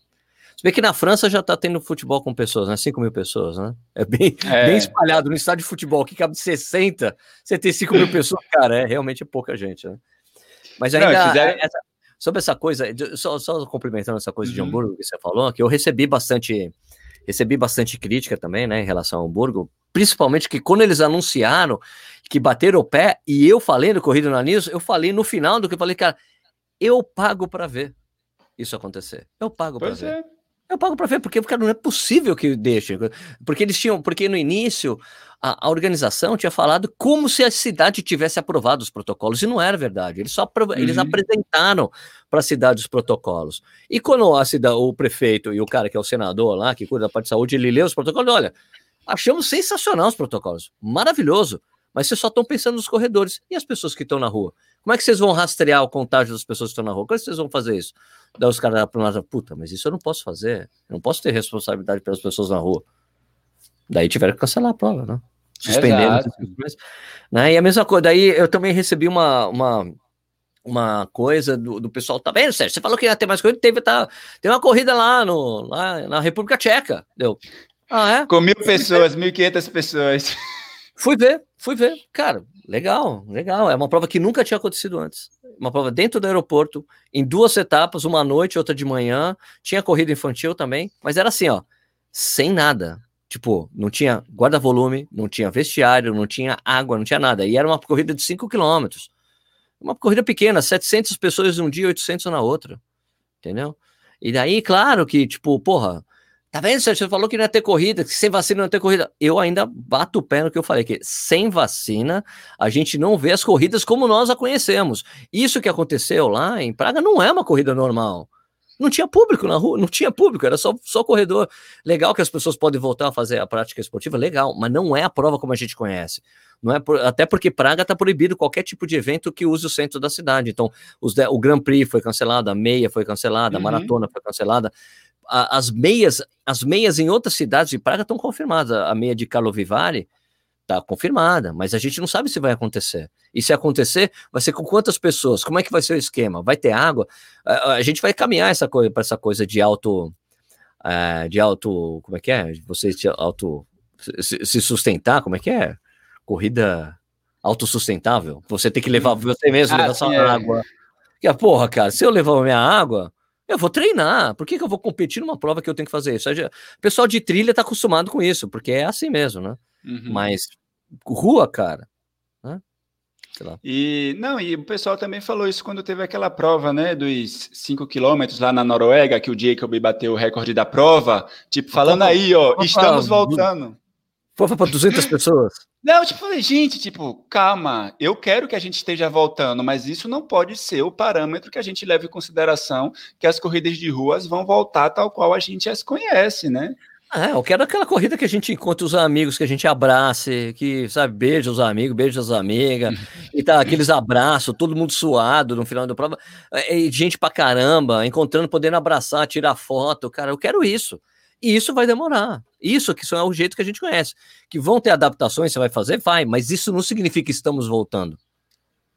Se bem que na França já tá tendo futebol com pessoas, né? 5 mil pessoas, né? É bem, é. bem espalhado no estádio de futebol, que cabe 60, você ter 5 mil pessoas, cara, é realmente pouca gente, né? Mas ainda. Não, fizeram... essa, sobre essa coisa, só, só complementando essa coisa uhum. de Hamburgo que você falou, que eu recebi bastante. Recebi bastante crítica também, né, em relação ao Hamburgo, principalmente que quando eles anunciaram que bateram o pé, e eu falei no Corrida no News, eu falei no final do que eu falei, cara, eu pago para ver isso acontecer. Eu pago para ver. É. Eu pago para ver, porque cara, não é possível que deixe. Porque eles tinham, porque no início a, a, organização tinha falado como se a cidade tivesse aprovado os protocolos, e não era verdade. Eles só uhum. eles apresentaram para a cidade os protocolos. E quando a cidade, o prefeito e o cara que é o senador lá, que cuida da parte de saúde, ele lê os protocolos, olha, achamos sensacional os protocolos, maravilhoso, mas vocês só estão pensando nos corredores e as pessoas que estão na rua. Como é que vocês vão rastrear o contágio das pessoas que estão na rua? Como é que vocês vão fazer isso? Daí os caras para nós, puta, mas isso eu não posso fazer. Eu não posso ter responsabilidade pelas pessoas na rua. Daí tiveram que cancelar a prova, né? Suspendendo. Né? E a mesma coisa, daí eu também recebi uma, uma, uma coisa do, do pessoal, tá vendo, Sérgio? Você falou que ia ter mais coisa, teve, tá, teve uma corrida lá, no, lá na República Tcheca, deu. Ah, é? Com mil pessoas, mil e quinhentas pessoas. Fui ver, fui ver. Cara, legal, legal. É uma prova que nunca tinha acontecido antes. Uma prova dentro do aeroporto, em duas etapas, uma noite, outra de manhã. Tinha corrida infantil também, mas era assim, ó, sem nada. Tipo, não tinha guarda-volume, não tinha vestiário, não tinha água, não tinha nada. E era uma corrida de 5 quilômetros. Uma corrida pequena, 700 pessoas um dia, 800 na outra. Entendeu? E daí, claro que, tipo, porra, Tá vendo, Sérgio? Você falou que não ia ter corrida, que sem vacina não ia ter corrida. Eu ainda bato o pé no que eu falei, que sem vacina a gente não vê as corridas como nós a conhecemos. Isso que aconteceu lá em Praga não é uma corrida normal. Não tinha público na rua, não tinha público, era só, só corredor. Legal que as pessoas podem voltar a fazer a prática esportiva, legal, mas não é a prova como a gente conhece. Não é por, até porque Praga está proibido qualquer tipo de evento que use o centro da cidade. Então, os, o Grand Prix foi cancelado, a meia foi cancelada, a uhum. maratona foi cancelada a, as meias, as meias em outras cidades de Praga estão confirmadas. A meia de Carlo Vivari está confirmada, mas a gente não sabe se vai acontecer. E se acontecer, vai ser com quantas pessoas? Como é que vai ser o esquema? Vai ter água? A, a gente vai caminhar essa coisa para essa coisa de alto, uh, de alto, como é que é? Você auto se, se sustentar, como é que é? Corrida autossustentável. Você tem que levar você mesmo, ah, levar sua é. água. Que, porra, cara, se eu levar minha água, eu vou treinar. Por que, que eu vou competir numa prova que eu tenho que fazer isso? O pessoal de trilha tá acostumado com isso, porque é assim mesmo, né? Uhum. Mas rua, cara. Né? E não, e o pessoal também falou isso quando teve aquela prova, né, dos 5 quilômetros lá na Noruega, que o Jacob bateu o recorde da prova, tipo, falando aí, ó, estamos voltando. Foi para 200 pessoas. Não, tipo, falei, gente, tipo, calma, eu quero que a gente esteja voltando, mas isso não pode ser o parâmetro que a gente leve em consideração que as corridas de ruas vão voltar tal qual a gente as conhece, né? É, eu quero aquela corrida que a gente encontra os amigos, que a gente abrace, que, sabe, beija os amigos, beija as amigas, [LAUGHS] e tá aqueles abraços, todo mundo suado no final da prova, e gente pra caramba, encontrando, podendo abraçar, tirar foto, cara, eu quero isso. E isso vai demorar. Isso que é o jeito que a gente conhece. Que vão ter adaptações, você vai fazer? Vai, mas isso não significa que estamos voltando.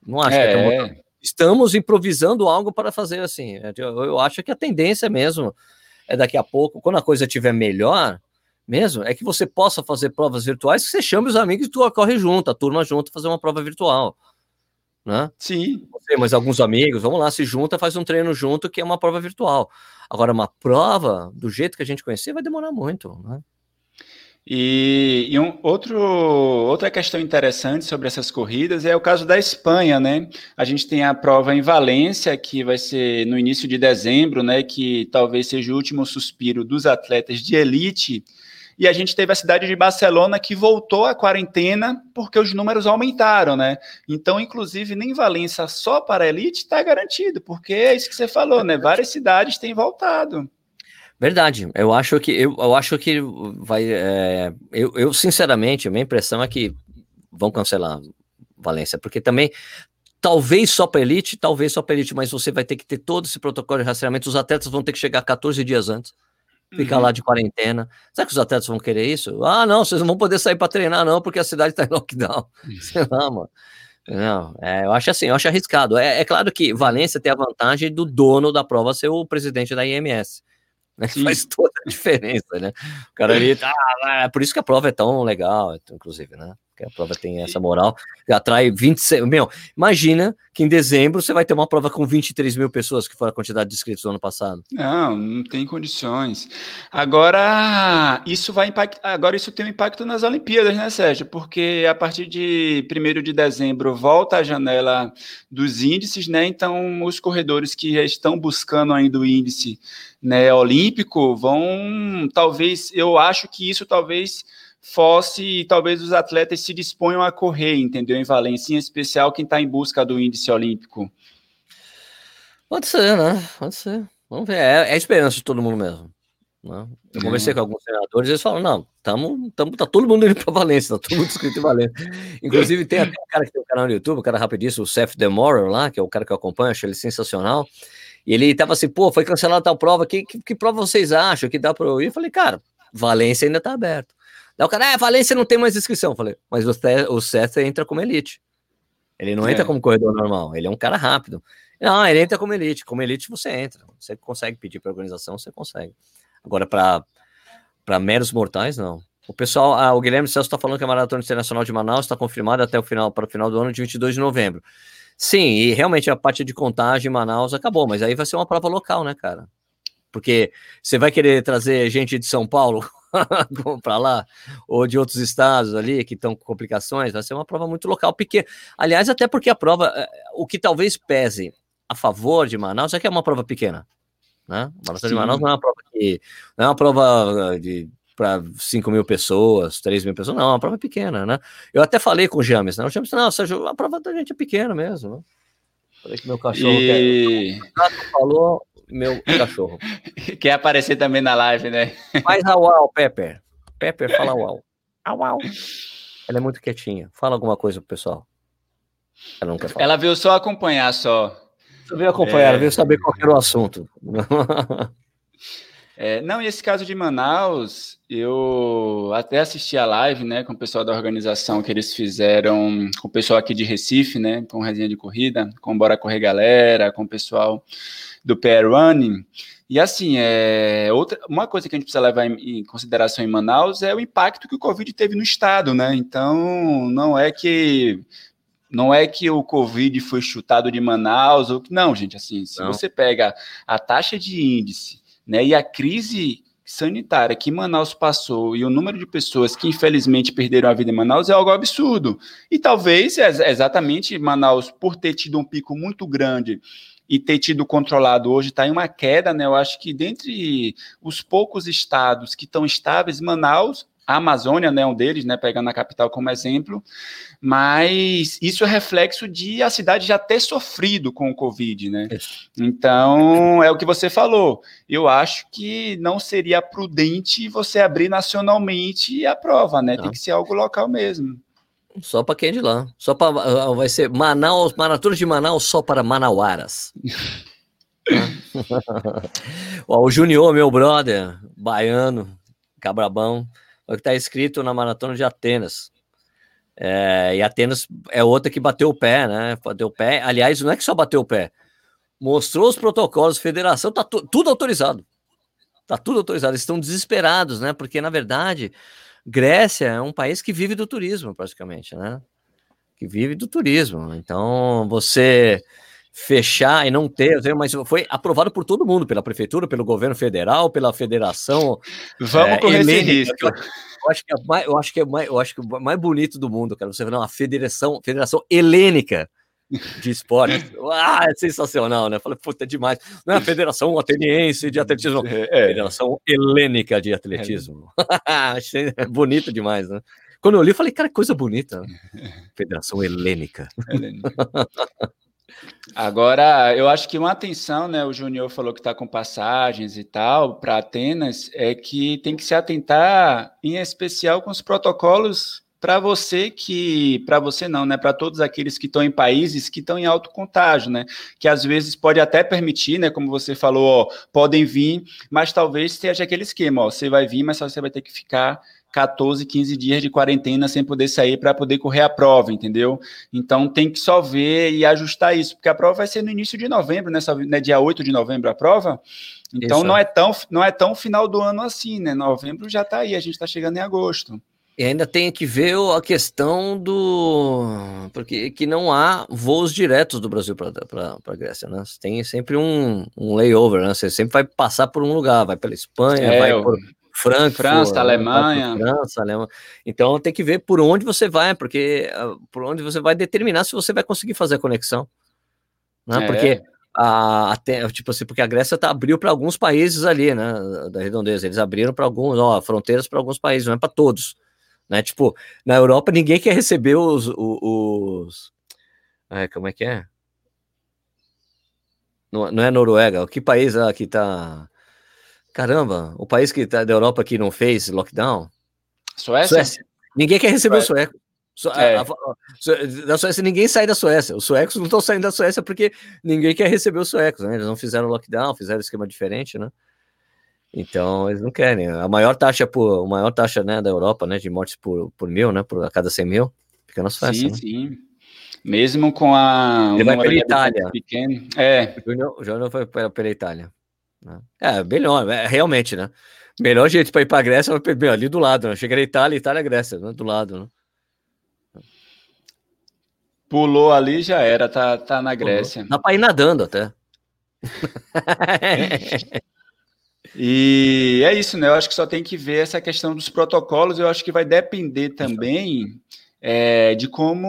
Não acho é. que estamos voltando. Estamos improvisando algo para fazer assim. É, eu, eu acho que a tendência mesmo é daqui a pouco, quando a coisa estiver melhor, mesmo, é que você possa fazer provas virtuais, que você chame os amigos e tu corre junto, a turma junto, fazer uma prova virtual. Né? Sim. Você, mas alguns amigos, vamos lá, se junta, faz um treino junto, que é uma prova virtual. Agora, uma prova, do jeito que a gente conhecer, vai demorar muito, né? E, e um, outro, outra questão interessante sobre essas corridas é o caso da Espanha, né? A gente tem a prova em Valência, que vai ser no início de dezembro, né? Que talvez seja o último suspiro dos atletas de elite. E a gente teve a cidade de Barcelona que voltou à quarentena porque os números aumentaram, né? Então, inclusive, nem Valência só para a elite está garantido, porque é isso que você falou, né? Várias cidades têm voltado. Verdade, eu acho que eu, eu acho que vai. É, eu, eu, sinceramente, a minha impressão é que vão cancelar Valência, porque também talvez só para elite, talvez só para elite, mas você vai ter que ter todo esse protocolo de rastreamento. Os atletas vão ter que chegar 14 dias antes, ficar uhum. lá de quarentena. Será que os atletas vão querer isso? Ah, não, vocês não vão poder sair para treinar, não, porque a cidade está em [LAUGHS] lockdown. Sei lá, mano. Não, é, eu acho assim, eu acho arriscado. É, é claro que Valência tem a vantagem do dono da prova ser o presidente da IMS né? [LAUGHS] Faz toda a diferença, né? O cara ali, tá, é por isso que a prova é tão legal, inclusive, né? Que a prova tem essa moral, atrai 26. Meu, imagina que em dezembro você vai ter uma prova com 23 mil pessoas, que foi a quantidade de inscritos do ano passado. Não, não tem condições. Agora, isso vai impactar. Agora, isso tem um impacto nas Olimpíadas, né, Sérgio? Porque a partir de 1 de dezembro volta a janela dos índices, né? Então, os corredores que já estão buscando ainda o índice né, olímpico vão. Talvez, eu acho que isso talvez fosse talvez os atletas se disponham a correr, entendeu? Em Valência, em especial quem está em busca do índice olímpico. Pode ser, né? Pode ser. Vamos ver. É, é a esperança de todo mundo mesmo. Né? Eu conversei é. com alguns treinadores e eles falam: não, tamo, tamo, tá todo mundo indo para Valência, tá todo mundo inscrito em Valência. Inclusive, tem até um cara que tem um canal no YouTube, o um cara rapidíssimo, o Seth Demore lá, que é o cara que eu acompanho, acho ele sensacional. E ele tava assim, pô, foi cancelada tal prova, que, que, que prova vocês acham que dá para eu ir? Eu falei, cara, Valência ainda tá aberto. Daí o cara, ah, Valência não tem mais inscrição. Eu falei, mas o, o César entra como elite. Ele não é. entra como corredor normal, ele é um cara rápido. Não, ele entra como elite. Como elite você entra. Você consegue pedir para organização, você consegue. Agora, para meros mortais, não. O pessoal, ah, o Guilherme Celso está falando que a Maratona Internacional de Manaus está confirmada até o final, para o final do ano de 22 de novembro. Sim, e realmente a parte de contagem em Manaus acabou, mas aí vai ser uma prova local, né, cara? Porque você vai querer trazer gente de São Paulo [LAUGHS] para lá, ou de outros estados ali que estão com complicações, vai ser uma prova muito local, porque, aliás, até porque a prova, eh, o que talvez pese a favor de Manaus é que é uma prova pequena, né? A Maratona de Manaus não é uma prova que, não é uma prova eh, de para 5 mil pessoas, 3 mil pessoas, não, é uma prova pequena, né? Eu até falei com o James, né? O James, não, Sérgio, a prova da gente é pequena mesmo, né? Falei que meu cachorro e... quer... falou, meu cachorro. [LAUGHS] Quer aparecer também na live, né? Faz a uau, Pepper. Pepper, fala [LAUGHS] uau. Au, au. Ela é muito quietinha. Fala alguma coisa pro pessoal. Ela quer falar. Ela veio só acompanhar, só. Só veio acompanhar, é... ela veio saber qual era o assunto. [LAUGHS] É, não, e esse caso de Manaus, eu até assisti a live, né, com o pessoal da organização que eles fizeram, com o pessoal aqui de Recife, né, com resenha de corrida, com Bora Correr Galera, com o pessoal do Pair Running. E assim, é, outra, uma coisa que a gente precisa levar em, em, consideração em Manaus é o impacto que o Covid teve no estado, né? Então, não é que não é que o Covid foi chutado de Manaus, ou não, gente, assim, se não. você pega a taxa de índice, né, e a crise sanitária que Manaus passou e o número de pessoas que infelizmente perderam a vida em Manaus é algo absurdo. E talvez é exatamente Manaus por ter tido um pico muito grande e ter tido controlado hoje está em uma queda, né? Eu acho que dentre os poucos estados que estão estáveis, Manaus, a Amazônia, né, um deles, né, pegando a capital como exemplo, mas isso é reflexo de a cidade já ter sofrido com o Covid, né? Então, é o que você falou. Eu acho que não seria prudente você abrir nacionalmente a prova, né? Tem que ser algo local mesmo. Só para quem é de lá. Só para ah, vai ser Manaus, Maratona de Manaus só para manauaras. [LAUGHS] o Junior, meu brother, baiano, cabrabão, é o que está escrito na Maratona de Atenas. É, e Atenas é outra que bateu o pé, né? Bateu o pé. Aliás, não é que só bateu o pé. Mostrou os protocolos, federação, tá tudo autorizado. Tá tudo autorizado. Eles estão desesperados, né? Porque, na verdade, Grécia é um país que vive do turismo, praticamente, né? Que vive do turismo. Então, você fechar e não ter, mas foi aprovado por todo mundo, pela prefeitura, pelo governo federal, pela federação. Vamos é, correr esse risco. Eu acho que é mais, eu acho que é mais, eu acho que é mais bonito do mundo, cara. Você vê uma federação, federação helênica de esporte. [LAUGHS] ah, é sensacional, né? Falei, puta, é demais. Não é a Federação Ateniense de Atletismo, é, é. Federação Helênica de Atletismo. É. [LAUGHS] Bonito demais, né? Quando eu li, falei, cara, que coisa bonita. [LAUGHS] Federação Helênica. Helênica. Agora, eu acho que uma atenção, né? O Júnior falou que está com passagens e tal para Atenas, é que tem que se atentar, em especial, com os protocolos para você que, para você não, né? Para todos aqueles que estão em países que estão em alto contágio, né? Que às vezes pode até permitir, né? Como você falou, ó, podem vir, mas talvez seja aquele esquema, ó, você vai vir, mas só você vai ter que ficar 14, 15 dias de quarentena sem poder sair para poder correr a prova, entendeu? Então tem que só ver e ajustar isso, porque a prova vai ser no início de novembro, nessa, né, dia 8 de novembro a prova. Então não é tão não é tão final do ano assim, né? Novembro já está aí, a gente está chegando em agosto. E ainda tem que ver a questão do. Porque que não há voos diretos do Brasil para a Grécia, né? Você tem sempre um, um layover, né? Você sempre vai passar por um lugar, vai pela Espanha, é, vai por Frankfurt, França, Alemanha. França, Alemanha. Então tem que ver por onde você vai, porque uh, por onde você vai determinar se você vai conseguir fazer a conexão. Né? É. Porque a, tipo assim, porque a Grécia tá, abriu para alguns países ali, né? Da redondeza. Eles abriram para alguns, ó, fronteiras para alguns países, não é para todos. Né? Tipo, na Europa ninguém quer receber os. os, os é, como é que é? Não, não é Noruega, que país ah, que tá. Caramba, o país que tá da Europa que não fez lockdown? Suécia? Suécia. Ninguém quer receber Suécia. o sueco. So, é. a, a, da Suécia ninguém sai da Suécia. Os suecos não estão saindo da Suécia porque ninguém quer receber os suecos, né? Eles não fizeram lockdown, fizeram esquema diferente, né? Então, eles não querem. A maior taxa por, a maior taxa, né, da Europa, né, de mortes por, por mil, né, por a cada 100 mil, fica na Suécia. Sim, né? sim. Mesmo com a Ele vai pela Itália. Pequeno. É. O Júnior foi pela, pela Itália. Né? É, melhor, é, realmente, né? Melhor jeito para ir para a Grécia é ali do lado, né? Chega na Itália, Itália, Grécia, né? do lado, né? Pulou ali já era, tá, tá na Grécia. Pulou. Dá para ir nadando até. [LAUGHS] E é isso, né? Eu acho que só tem que ver essa questão dos protocolos. Eu acho que vai depender também é, de como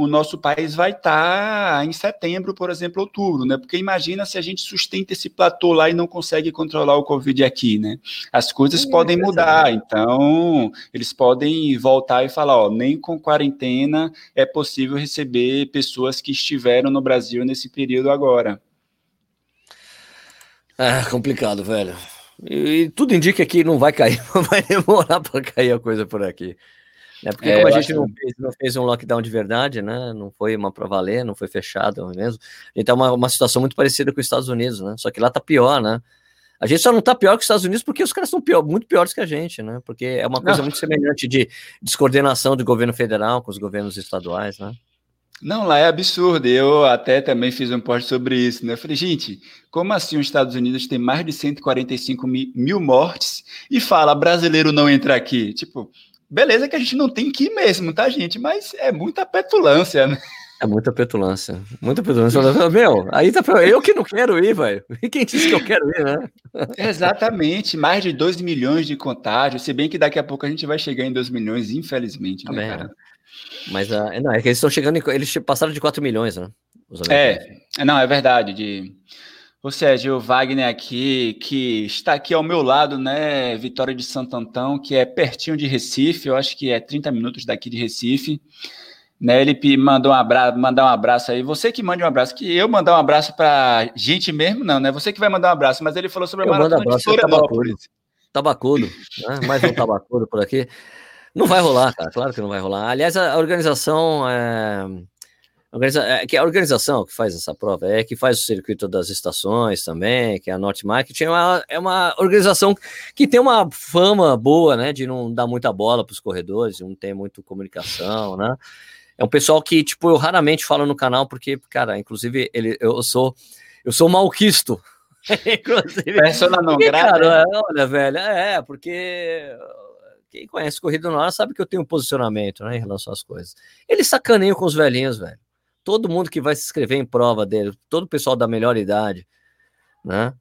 o nosso país vai estar tá em setembro, por exemplo, outubro, né? Porque imagina se a gente sustenta esse platô lá e não consegue controlar o Covid aqui, né? As coisas Sim, podem mudar, então eles podem voltar e falar, ó, nem com quarentena é possível receber pessoas que estiveram no Brasil nesse período agora. É complicado, velho. E, e tudo indica que não vai cair, [LAUGHS] vai demorar para cair a coisa por aqui. Né? Porque é, como a gente não fez, não fez, um lockdown de verdade, né? Não foi uma para valer, não foi fechado mesmo. Então é uma, uma situação muito parecida com os Estados Unidos, né? Só que lá tá pior, né? A gente só não tá pior que os Estados Unidos porque os caras são pior, muito piores que a gente, né? Porque é uma coisa não. muito semelhante de descoordenação do governo federal com os governos estaduais, né? Não, lá é absurdo. Eu até também fiz um post sobre isso, né? Eu falei, gente, como assim os Estados Unidos tem mais de 145 mil mortes e fala brasileiro não entra aqui? Tipo, beleza que a gente não tem que ir mesmo, tá, gente? Mas é muita petulância, né? É muita petulância. Muita petulância. Meu, aí tá eu que não quero ir, velho. E quem disse que eu quero ir, né? Exatamente. Mais de 2 milhões de contágios. Se bem que daqui a pouco a gente vai chegar em 2 milhões, infelizmente, né, cara? Mas uh, não, é que eles estão chegando, em, eles passaram de 4 milhões, né? É, não, é verdade. De... Ou seja, o Wagner aqui, que está aqui ao meu lado, né? Vitória de Santo Antão, que é pertinho de Recife, eu acho que é 30 minutos daqui de Recife. Né, ele mandou um abraço, mandar um abraço aí. Você que mande um abraço, que eu mandar um abraço para gente mesmo, não, né? Você que vai mandar um abraço, mas ele falou sobre a maratona de Florianópolis. Tabacudo, né? mais um tabacudo por aqui. Não vai rolar, cara, claro que não vai rolar. Aliás, a organização organiza, é, que a organização que faz essa prova é que faz o circuito das estações também, que é a Norte Marketing, é uma, é uma organização que tem uma fama boa, né, de não dar muita bola para os corredores, não tem muito comunicação, né? É um pessoal que, tipo, eu raramente falo no canal porque, cara, inclusive ele, eu sou eu sou malquisto [LAUGHS] Inclusive. Persona não grata. Cara, olha, velho, é, porque quem conhece Corrida no Ar sabe que eu tenho um posicionamento né, em relação às coisas. Ele sacaneia com os velhinhos, velho. Todo mundo que vai se inscrever em prova dele, todo o pessoal da melhor idade, né?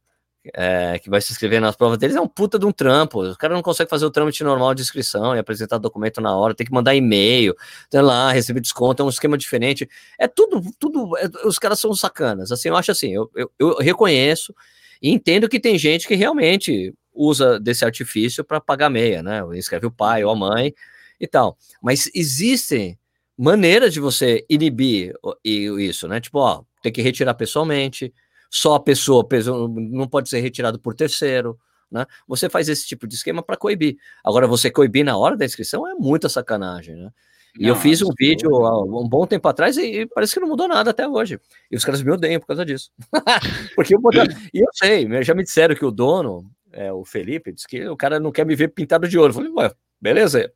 É, que vai se inscrever nas provas deles é um puta de um trampo. O cara não consegue fazer o trâmite normal de inscrição e apresentar documento na hora, tem que mandar e-mail, sei lá, receber desconto, é um esquema diferente. É tudo, tudo. É, os caras são sacanas. Assim, eu acho assim, eu, eu, eu reconheço e entendo que tem gente que realmente usa desse artifício para pagar meia, né? Escreve o pai ou a mãe e tal. Mas existem maneiras de você inibir isso, né? Tipo, ó, tem que retirar pessoalmente, só a pessoa não pode ser retirado por terceiro, né? Você faz esse tipo de esquema para coibir. Agora, você coibir na hora da inscrição é muita sacanagem, né? E não, eu fiz um vídeo há um bom tempo atrás e, parece que não mudou nada até hoje. E os caras me odeiam por causa disso. [LAUGHS] Porque eu botava... [LAUGHS] E eu sei, já me disseram que o dono, é, o Felipe, disse que o cara não quer me ver pintado de ouro. Eu falei, ué, beleza,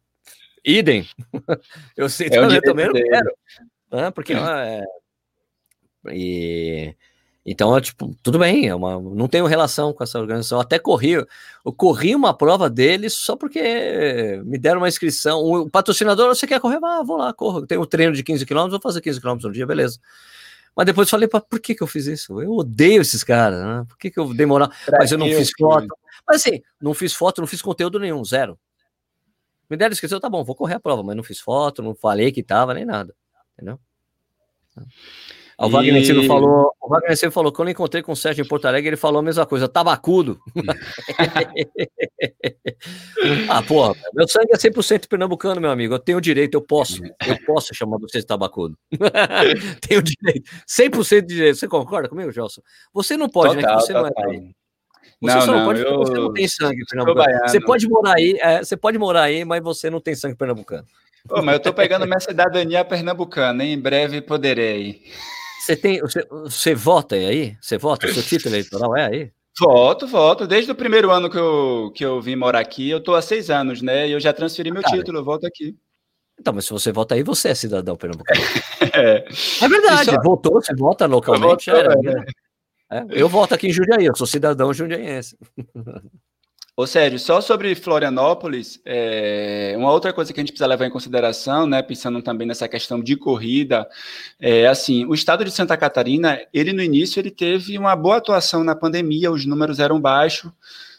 idem. [LAUGHS] eu sei, é eu também não quero. Né? Porque é, e então, é, tipo, tudo bem, é uma, não tenho relação com essa organização. Até corri, eu corri uma prova deles só porque me deram uma inscrição. O patrocinador, você quer correr? Ah, vou lá, corro. Tenho um treino de 15 km, vou fazer 15 km no dia, beleza. Mas depois falei, por que, que eu fiz isso? Eu odeio esses caras, né? Por que, que eu demorar? Mas eu não fiz foto. Mas assim, não fiz foto, não fiz conteúdo nenhum, zero. Me deram inscrição, tá bom, vou correr a prova, mas não fiz foto, não falei que tava, nem nada. Entendeu? O Wagner e... Silva falou, o Wagner Silva falou, quando eu encontrei com o Sérgio em Porto Alegre, ele falou a mesma coisa, tabacudo. [LAUGHS] ah, porra, meu sangue é 100% pernambucano, meu amigo, eu tenho direito, eu posso, eu posso chamar você de tabacudo. [LAUGHS] tenho direito, 100% de direito, você concorda comigo, Gelson? Você não pode, total, né, você total. não é aí. Você não, só não, não pode eu... você não tem sangue pernambucano. Você pode morar aí, é, você pode morar aí, mas você não tem sangue pernambucano. Pô, mas eu tô pegando minha cidadania pernambucana, hein? em breve poderei. Você tem, você, você vota aí? Você vota? Seu título [LAUGHS] eleitoral é aí? Voto, voto. Desde o primeiro ano que eu, que eu vim morar aqui, eu tô há seis anos, né? E eu já transferi meu Cara, título, eu voto aqui. Então, mas se você vota aí, você é cidadão pernambucano. [LAUGHS] é. é verdade, só... votou, você vota localmente. Voto, é, é. É. eu voto aqui em Jundiaí, eu sou cidadão jundiaense. [LAUGHS] Ô Sérgio, só sobre Florianópolis, é, uma outra coisa que a gente precisa levar em consideração, né, pensando também nessa questão de corrida, é assim, o estado de Santa Catarina, ele no início ele teve uma boa atuação na pandemia, os números eram baixos,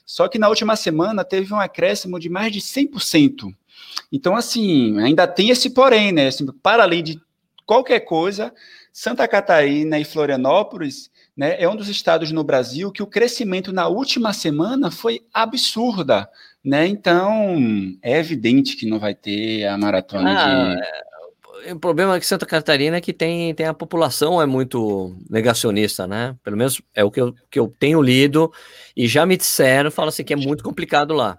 só que na última semana teve um acréscimo de mais de 100%. Então, assim, ainda tem esse porém, né, assim, para além de qualquer coisa, Santa Catarina e Florianópolis né, é um dos estados no Brasil que o crescimento na última semana foi absurda. Né? Então, é evidente que não vai ter a maratona ah, de. É, o problema é que Santa Catarina é que tem, tem a população é muito negacionista, né? Pelo menos é o que eu, que eu tenho lido e já me disseram, fala assim que é muito complicado lá,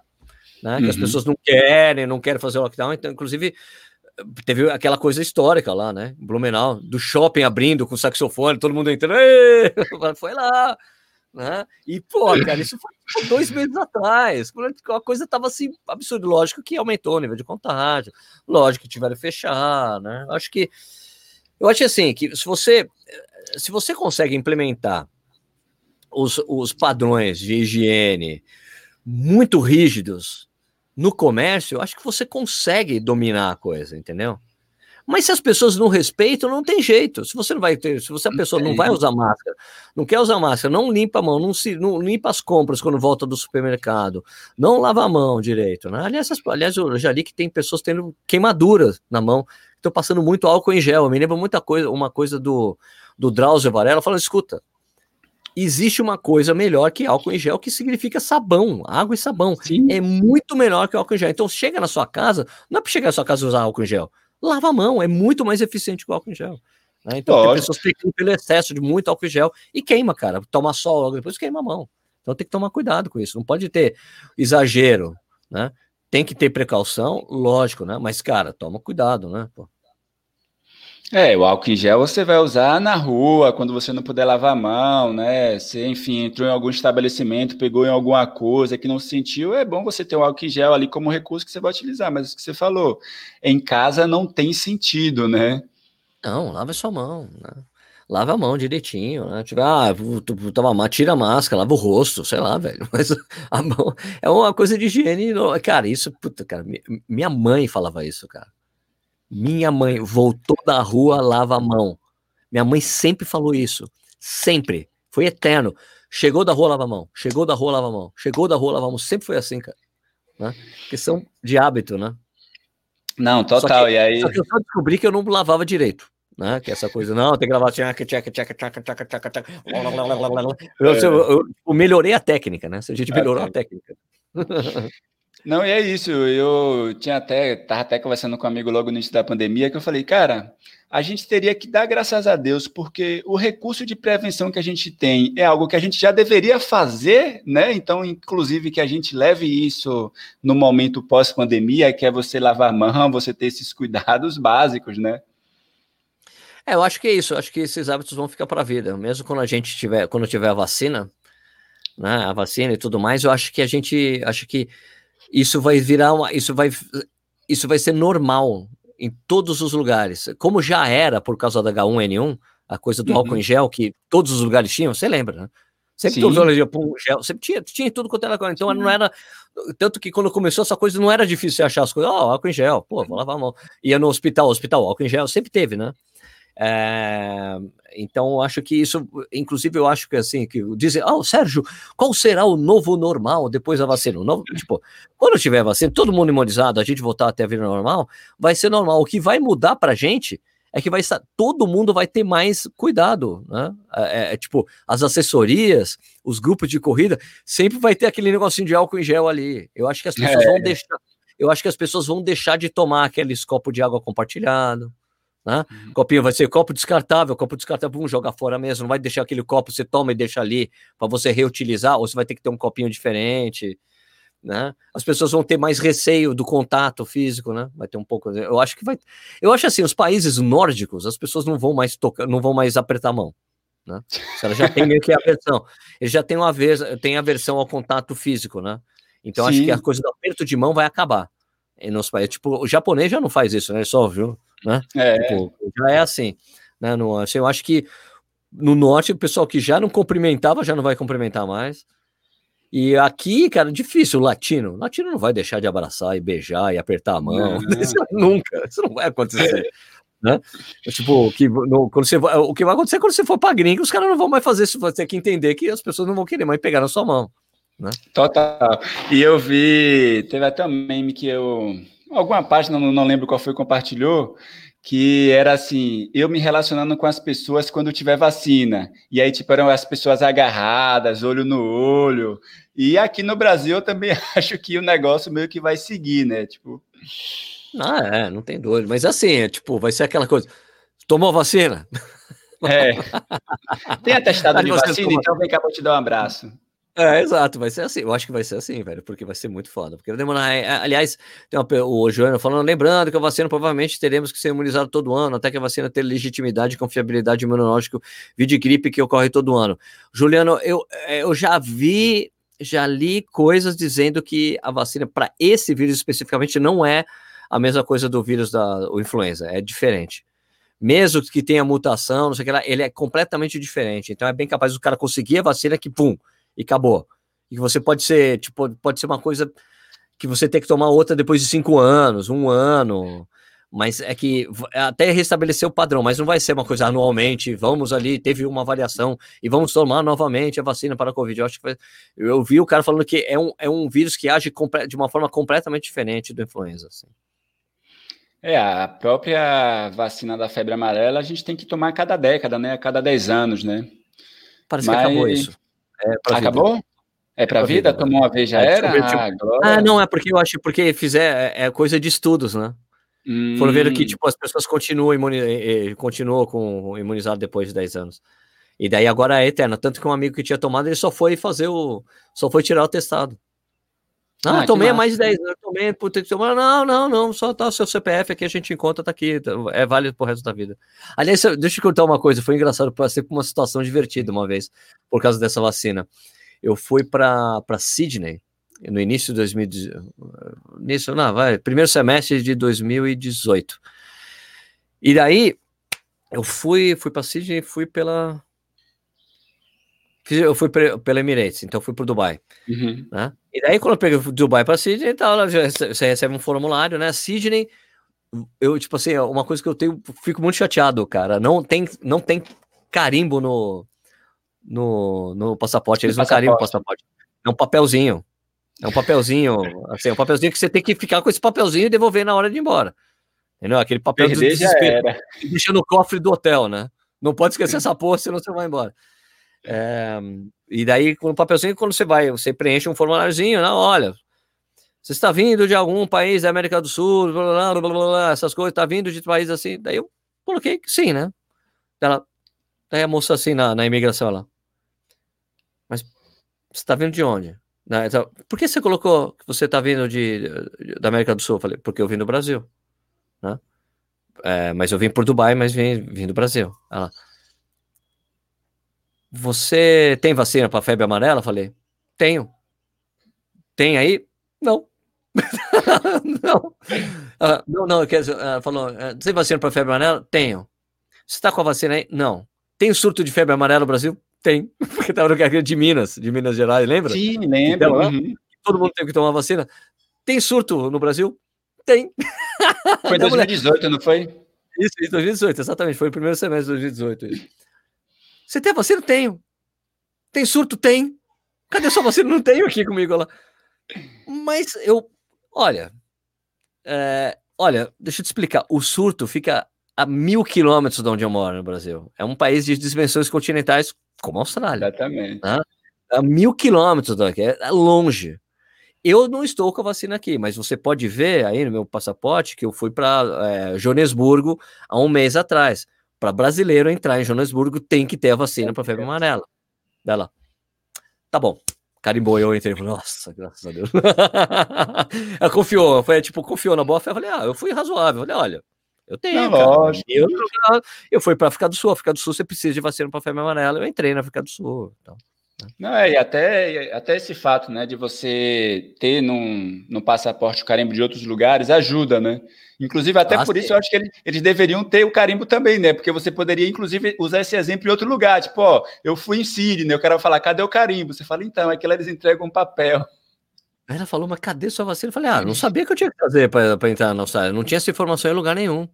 né? Que uhum. as pessoas não querem, não querem fazer o lockdown, então, inclusive, teve aquela coisa histórica lá, né? Blumenau, do shopping abrindo com saxofone, todo mundo entrando, [LAUGHS] foi lá, né? E, pô, cara, isso foi tipo, dois meses atrás, a coisa tava assim, absurdo. Lógico que aumentou o nível de contágio, lógico que tiveram que fechar, né? Acho que, eu acho assim, que se você, se você consegue implementar os, os padrões de higiene muito rígidos, no comércio, acho que você consegue dominar a coisa, entendeu? Mas se as pessoas não respeitam, não tem jeito. Se você não vai ter, se você a pessoa não vai usar máscara, não quer usar máscara, não limpa a mão, não se não limpa as compras quando volta do supermercado, não lava a mão direito, né? Aliás, aliás eu já li que tem pessoas tendo queimaduras na mão, estão passando muito álcool em gel. Eu me lembro muita coisa, uma coisa do do Drauzio Varela falando, escuta, existe uma coisa melhor que álcool em gel, que significa sabão, água e sabão. Sim. É muito melhor que álcool em gel. Então, chega na sua casa, não é para chegar na sua casa e usar álcool em gel. Lava a mão, é muito mais eficiente que o álcool em gel. Né? Então, tem pessoas que pelo excesso de muito álcool em gel e queima, cara. Toma sol logo depois queima a mão. Então, tem que tomar cuidado com isso. Não pode ter exagero, né? Tem que ter precaução, lógico, né? Mas, cara, toma cuidado, né? Pô. É, o álcool em gel você vai usar na rua, quando você não puder lavar a mão, né? Você, enfim, entrou em algum estabelecimento, pegou em alguma coisa que não sentiu, é bom você ter o álcool em gel ali como recurso que você vai utilizar, mas o que você falou, em casa não tem sentido, né? Não, lava sua mão, né? lava a mão direitinho, né? Tipo, ah, tira a máscara, lava o rosto, sei lá, velho. [LAUGHS] Mas a mão é uma coisa de higiene. Cara, isso, puta, cara, minha mãe falava isso, cara. Minha mãe voltou da rua, lava a mão. Minha mãe sempre falou isso. Sempre. Foi eterno. Chegou da rua, lava a mão. Chegou da rua, lava a mão. Chegou da rua, lava a mão. Sempre foi assim, cara. Né? Questão de hábito, né? Não, total. Que, e aí... Só que eu só descobri que eu não lavava direito né? Que é essa coisa, não, tem que gravar tchaca, tchaca, tchaca, tchaca, tchaca, tchaca, tchaca. Eu, eu, eu, eu melhorei a técnica, né? A gente melhorou a técnica. [LAUGHS] Não, e é isso. Eu tinha até, tava até conversando com um amigo logo no início da pandemia, que eu falei, cara, a gente teria que dar graças a Deus, porque o recurso de prevenção que a gente tem é algo que a gente já deveria fazer, né? Então, inclusive, que a gente leve isso no momento pós-pandemia, que é você lavar a mão, você ter esses cuidados [LAUGHS] básicos, né? É, eu acho que é isso. Eu acho que esses hábitos vão ficar para a vida. Mesmo quando a gente tiver, quando tiver a vacina, né, a vacina e tudo mais, eu acho que a gente, acho que isso vai virar uma, isso vai, isso vai ser normal em todos os lugares. Como já era por causa da H1N1, a coisa do uhum. álcool em gel que todos os lugares tinham, você lembra, né? Sempre todos os lugares gel, sempre tinha, tinha tudo quanto era, então Sim. não era tanto que quando começou essa coisa não era difícil achar as coisas, ó, oh, álcool em gel, pô, vou lavar a mão. Ia no hospital, hospital, álcool em gel, sempre teve, né? É, então, acho que isso, inclusive, eu acho que assim, que dizem, ah, oh, Sérgio, qual será o novo normal depois da vacina? O novo, tipo, quando tiver vacina, todo mundo imunizado, a gente voltar até a vida normal, vai ser normal. O que vai mudar pra gente é que vai estar, todo mundo vai ter mais cuidado, né? É, é, é, tipo, as assessorias, os grupos de corrida, sempre vai ter aquele negocinho de álcool em gel ali. Eu acho que as pessoas é. vão deixar, eu acho que as pessoas vão deixar de tomar aqueles copos de água compartilhado né? Uhum. Copinho vai ser copo descartável, copo descartável, vamos jogar fora mesmo, não vai deixar aquele copo, você toma e deixa ali para você reutilizar, ou você vai ter que ter um copinho diferente, né? As pessoas vão ter mais receio do contato físico, né? Vai ter um pouco, eu acho que vai, eu acho assim, os países nórdicos, as pessoas não vão mais tocar, não vão mais apertar a mão, né? Ela já tem meio que a versão, eles já têm uma vez, tem a versão ao contato físico, né? Então Sim. acho que a coisa do aperto de mão vai acabar. E nos países, tipo, o japonês já não faz isso, né? Só, viu? Né? É. Tipo, já é assim, né? No, assim, eu acho que no norte o pessoal que já não cumprimentava já não vai cumprimentar mais. E aqui, cara, difícil, latino. Latino não vai deixar de abraçar e beijar e apertar a mão. [LAUGHS] Isso nunca, isso não vai acontecer. né? Tipo, que, no, quando você, o que vai acontecer quando você for para gringo, os caras não vão mais fazer isso, você tem que entender que as pessoas não vão querer mais pegar na sua mão. Né? Total. E eu vi, teve até um meme que eu alguma página, não, não lembro qual foi, compartilhou, que era assim, eu me relacionando com as pessoas quando tiver vacina. E aí, tipo, eram as pessoas agarradas, olho no olho. E aqui no Brasil eu também [LAUGHS] acho que o negócio meio que vai seguir, né? Tipo. Ah, é, não tem dúvida. Mas assim, é, tipo, vai ser aquela coisa. Tomou vacina? É. [LAUGHS] Tem atestado de vacina, então vem cá, vou te dar um abraço. É, exato, vai ser assim. Eu acho que vai ser assim, velho, porque vai ser muito foda. Porque vai demorar. É, aliás, tem uma, o Joana falando, lembrando que a vacina provavelmente teremos que ser imunizado todo ano, até que a vacina ter legitimidade e confiabilidade imunológica, vídeo gripe que ocorre todo ano. Juliano, eu, é, eu já vi, já li coisas dizendo que a vacina para esse vírus especificamente não é a mesma coisa do vírus da influenza, é diferente. Mesmo que tenha mutação, não sei o que lá, ele é completamente diferente. Então é bem capaz do cara conseguir a vacina que, pum, e acabou. E que você pode ser, tipo, pode ser uma coisa que você tem que tomar outra depois de cinco anos, um ano. Mas é que até restabelecer o padrão, mas não vai ser uma coisa anualmente. Vamos ali, teve uma variação e vamos tomar novamente a vacina para a Covid. Eu acho que eu vi o cara falando que é um, é um vírus que age de uma forma completamente diferente do influenza. Assim. É, a própria vacina da febre amarela a gente tem que tomar a cada década, né? A cada 10 anos, né? Parece Mas... que acabou isso. É Acabou? Vida. É para a vida? vida? Tomou uma vez já é, era? Ah, ah, não, é porque eu acho porque fizer é, é coisa de estudos, né? Hum. Foram ver que tipo, as pessoas continuam, imuni continuam com imunizado depois de 10 anos. E daí agora é eterna. Tanto que um amigo que tinha tomado, ele só foi fazer o. Só foi tirar o testado. Ah, ah tomei mais de 10 anos, tomei, puta que tomar. Não, não, não, só tá o seu CPF aqui, a gente encontra, tá aqui, tá, é válido pro resto da vida. Aliás, deixa eu contar uma coisa, foi engraçado, passei por uma situação divertida uma vez, por causa dessa vacina. Eu fui para Sydney, no início de 2018, início, não, vai, primeiro semestre de 2018. E daí, Eu fui, fui para Sydney, fui pela. Eu fui pela Emirates, então fui para Dubai. Uhum. Né? E daí, quando eu peguei Dubai para Sydney, então, você recebe um formulário, né? Sydney, eu, tipo assim, uma coisa que eu tenho, fico muito chateado, cara. Não tem, não tem carimbo no, no, no passaporte. Eles não carimbam o passaporte. É um papelzinho. É um papelzinho, assim, é um papelzinho que você tem que ficar com esse papelzinho e devolver na hora de ir embora. Entendeu? Aquele papel de desespero. Deixa no cofre do hotel, né? Não pode esquecer [LAUGHS] essa porra, senão você vai embora. É, e daí, com o papelzinho, quando você vai, você preenche um formuláriozinho, né? Olha, você está vindo de algum país da América do Sul, blá, blá, blá, blá essas coisas, está vindo de país assim. Daí eu coloquei que sim, né? Ela, daí a moça assim na, na imigração lá. Mas você está vindo de onde? Então, por que você colocou que você está vindo de, da América do Sul? Eu falei, porque eu vim do Brasil. Né? É, mas eu vim por Dubai, mas vim, vim do Brasil. Ela, você tem vacina para febre amarela? Falei, tenho. Tem aí? Não. [LAUGHS] não. Ela, não, não, quer dizer, ela falou, é, tem vacina para febre amarela? Tenho. Você está com a vacina aí? Não. Tem surto de febre amarela no Brasil? Tem, [LAUGHS] porque estava no carreira de Minas, de Minas Gerais, lembra? Sim, lembro. Então, uhum. Todo mundo teve que tomar vacina. Tem surto no Brasil? Tem. Foi em [LAUGHS] 2018, não foi? Isso, em 2018, exatamente. Foi o primeiro semestre de 2018. Isso. Você tem vacina? Tenho. Tem surto? Tem. Cadê sua vacina? Não tenho aqui comigo lá. Mas eu, olha, é, olha, deixa eu te explicar. O surto fica a mil quilômetros de onde eu moro no Brasil. É um país de dimensões continentais como a Austrália. Exatamente. Né? A mil quilômetros daqui, é longe. Eu não estou com a vacina aqui, mas você pode ver aí no meu passaporte que eu fui para é, Joanesburgo há um mês atrás. Para brasileiro entrar em Joanesburgo, tem que ter a vacina para febre amarela. Dela. Tá bom. Carimbou, eu entrei. Nossa, graças a Deus. Ela [LAUGHS] confiou, foi tipo, confiou na boa fé. Eu falei, ah, eu fui razoável. Eu falei, olha, eu tenho. Não, eu, eu fui para África do Sul. África do Sul você precisa de vacina para febre amarela. Eu entrei na África do Sul. Então? Não, é, e até, até esse fato, né, de você ter num, no passaporte o carimbo de outros lugares ajuda, né? Inclusive, até ah, por sim. isso eu acho que eles, eles deveriam ter o carimbo também, né? Porque você poderia, inclusive, usar esse exemplo em outro lugar. Tipo, ó, eu fui em Sydney, eu quero falar, cadê o carimbo? Você fala, então, é que lá eles entregam um papel. Ela falou, mas cadê sua vacina? Eu falei, ah, não sabia que eu tinha que fazer para entrar na Austrália. Não tinha essa informação em lugar nenhum.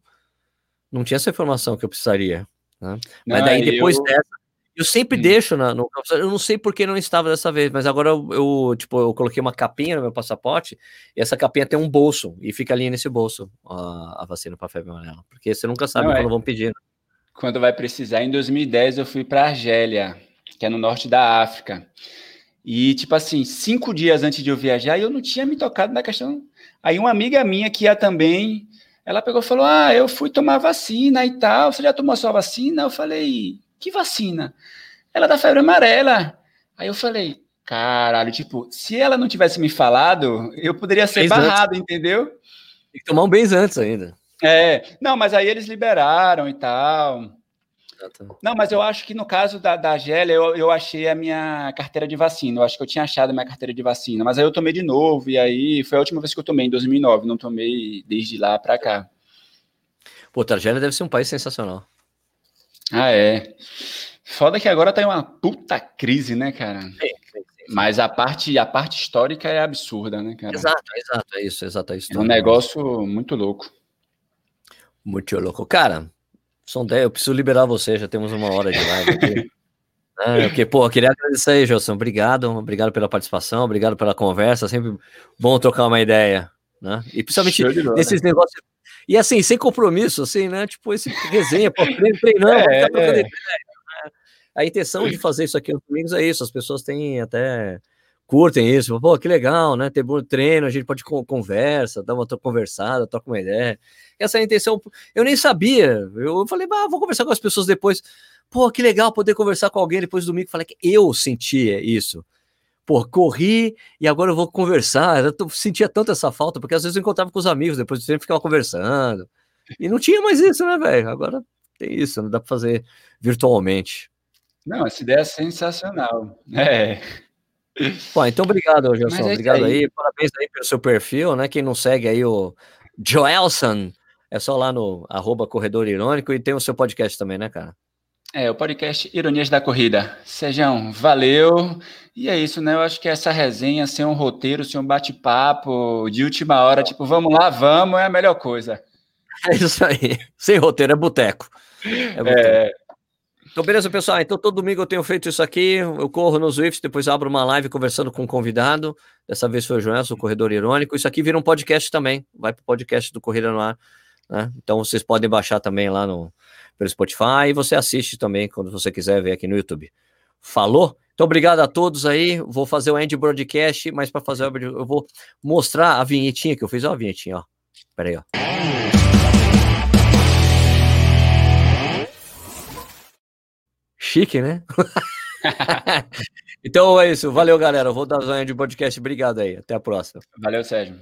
Não tinha essa informação que eu precisaria. Né? Não, mas daí, depois eu... dessa, eu sempre hum. deixo na, no. Eu não sei por que não estava dessa vez, mas agora eu, eu, tipo, eu coloquei uma capinha no meu passaporte e essa capinha tem um bolso e fica ali nesse bolso a, a vacina para febre amarela. Porque você nunca sabe não, quando é. vão pedir. Né? Quando vai precisar, em 2010 eu fui para Argélia, que é no norte da África. E, tipo assim, cinco dias antes de eu viajar, eu não tinha me tocado na questão. Aí, uma amiga minha que ia também, ela pegou e falou: Ah, eu fui tomar vacina e tal. Você já tomou sua vacina? Eu falei: Que vacina? Ela é da febre amarela. Aí eu falei: Caralho, tipo, se ela não tivesse me falado, eu poderia ser barrado, antes. entendeu? Tem que tomar um mês antes ainda. É, não, mas aí eles liberaram e tal. Não, mas eu acho que no caso da, da Gélia, eu, eu achei a minha carteira de vacina. Eu acho que eu tinha achado a minha carteira de vacina, mas aí eu tomei de novo, e aí foi a última vez que eu tomei, em 2009. Não tomei desde lá para cá. Pô, a Argélia deve ser um país sensacional. Ah, é. Foda que agora tá em uma puta crise, né, cara? Sim, sim, sim. Mas a parte, a parte histórica é absurda, né, cara? Exato, exato, é isso, exato. É, isso é um negócio muito louco. Muito louco. Cara, são 10, eu preciso liberar você, já temos uma hora de live aqui. [LAUGHS] Ah, porque, pô, queria agradecer aí, Gilson. Obrigado, obrigado pela participação, obrigado pela conversa. Sempre bom trocar uma ideia, né? E principalmente nesses negócios. E assim, sem compromisso, assim, né? Tipo, esse resenha, pô, treinando, é, é. Ideia, né? A intenção de fazer isso aqui nos domingos é isso, as pessoas têm até curtem isso, pô, que legal, né? Ter bom treino, a gente pode conversa, dar uma conversada, troca uma ideia. Essa é a intenção. Eu nem sabia. Eu falei, bah, vou conversar com as pessoas depois. Pô, que legal poder conversar com alguém depois do domingo. Falei que eu sentia isso. Pô, corri e agora eu vou conversar. Eu sentia tanto essa falta, porque às vezes eu encontrava com os amigos depois do treino ficava conversando. E não tinha mais isso, né, velho? Agora tem isso, não dá para fazer virtualmente. Não, essa ideia é sensacional. É. Bom, então obrigado, Gelson. É obrigado aí. aí. Parabéns aí pelo seu perfil, né? Quem não segue aí o Joelson É só lá no arroba Corredor Irônico e tem o seu podcast também, né, cara? É, o podcast Ironias da Corrida. Sejam, valeu. E é isso, né? Eu acho que essa resenha, sem um roteiro, sem um bate-papo de última hora, tipo, vamos lá, vamos, é a melhor coisa. [LAUGHS] É isso aí. Sem roteiro, é boteco. É, boteco. é... Então, beleza, pessoal. Então, todo domingo eu tenho feito isso aqui. Eu corro no Zwift, depois abro uma live conversando com um convidado. Dessa vez foi o Joelson, o Corredor Irônico. Isso aqui vira um podcast também. Vai para o podcast do Corrida no Ar. Né? Então, vocês podem baixar também lá no, pelo Spotify e você assiste também quando você quiser ver aqui no YouTube. Falou? Então, obrigado a todos aí. Vou fazer o end broadcast, mas para fazer o eu vou mostrar a vinhetinha que eu fiz. Ó, a vinhetinha, ó. Pera aí, ó. Chique, né? [LAUGHS] então é isso. Valeu, galera. vou dar o end podcast. Obrigado aí. Até a próxima. Valeu, Sérgio.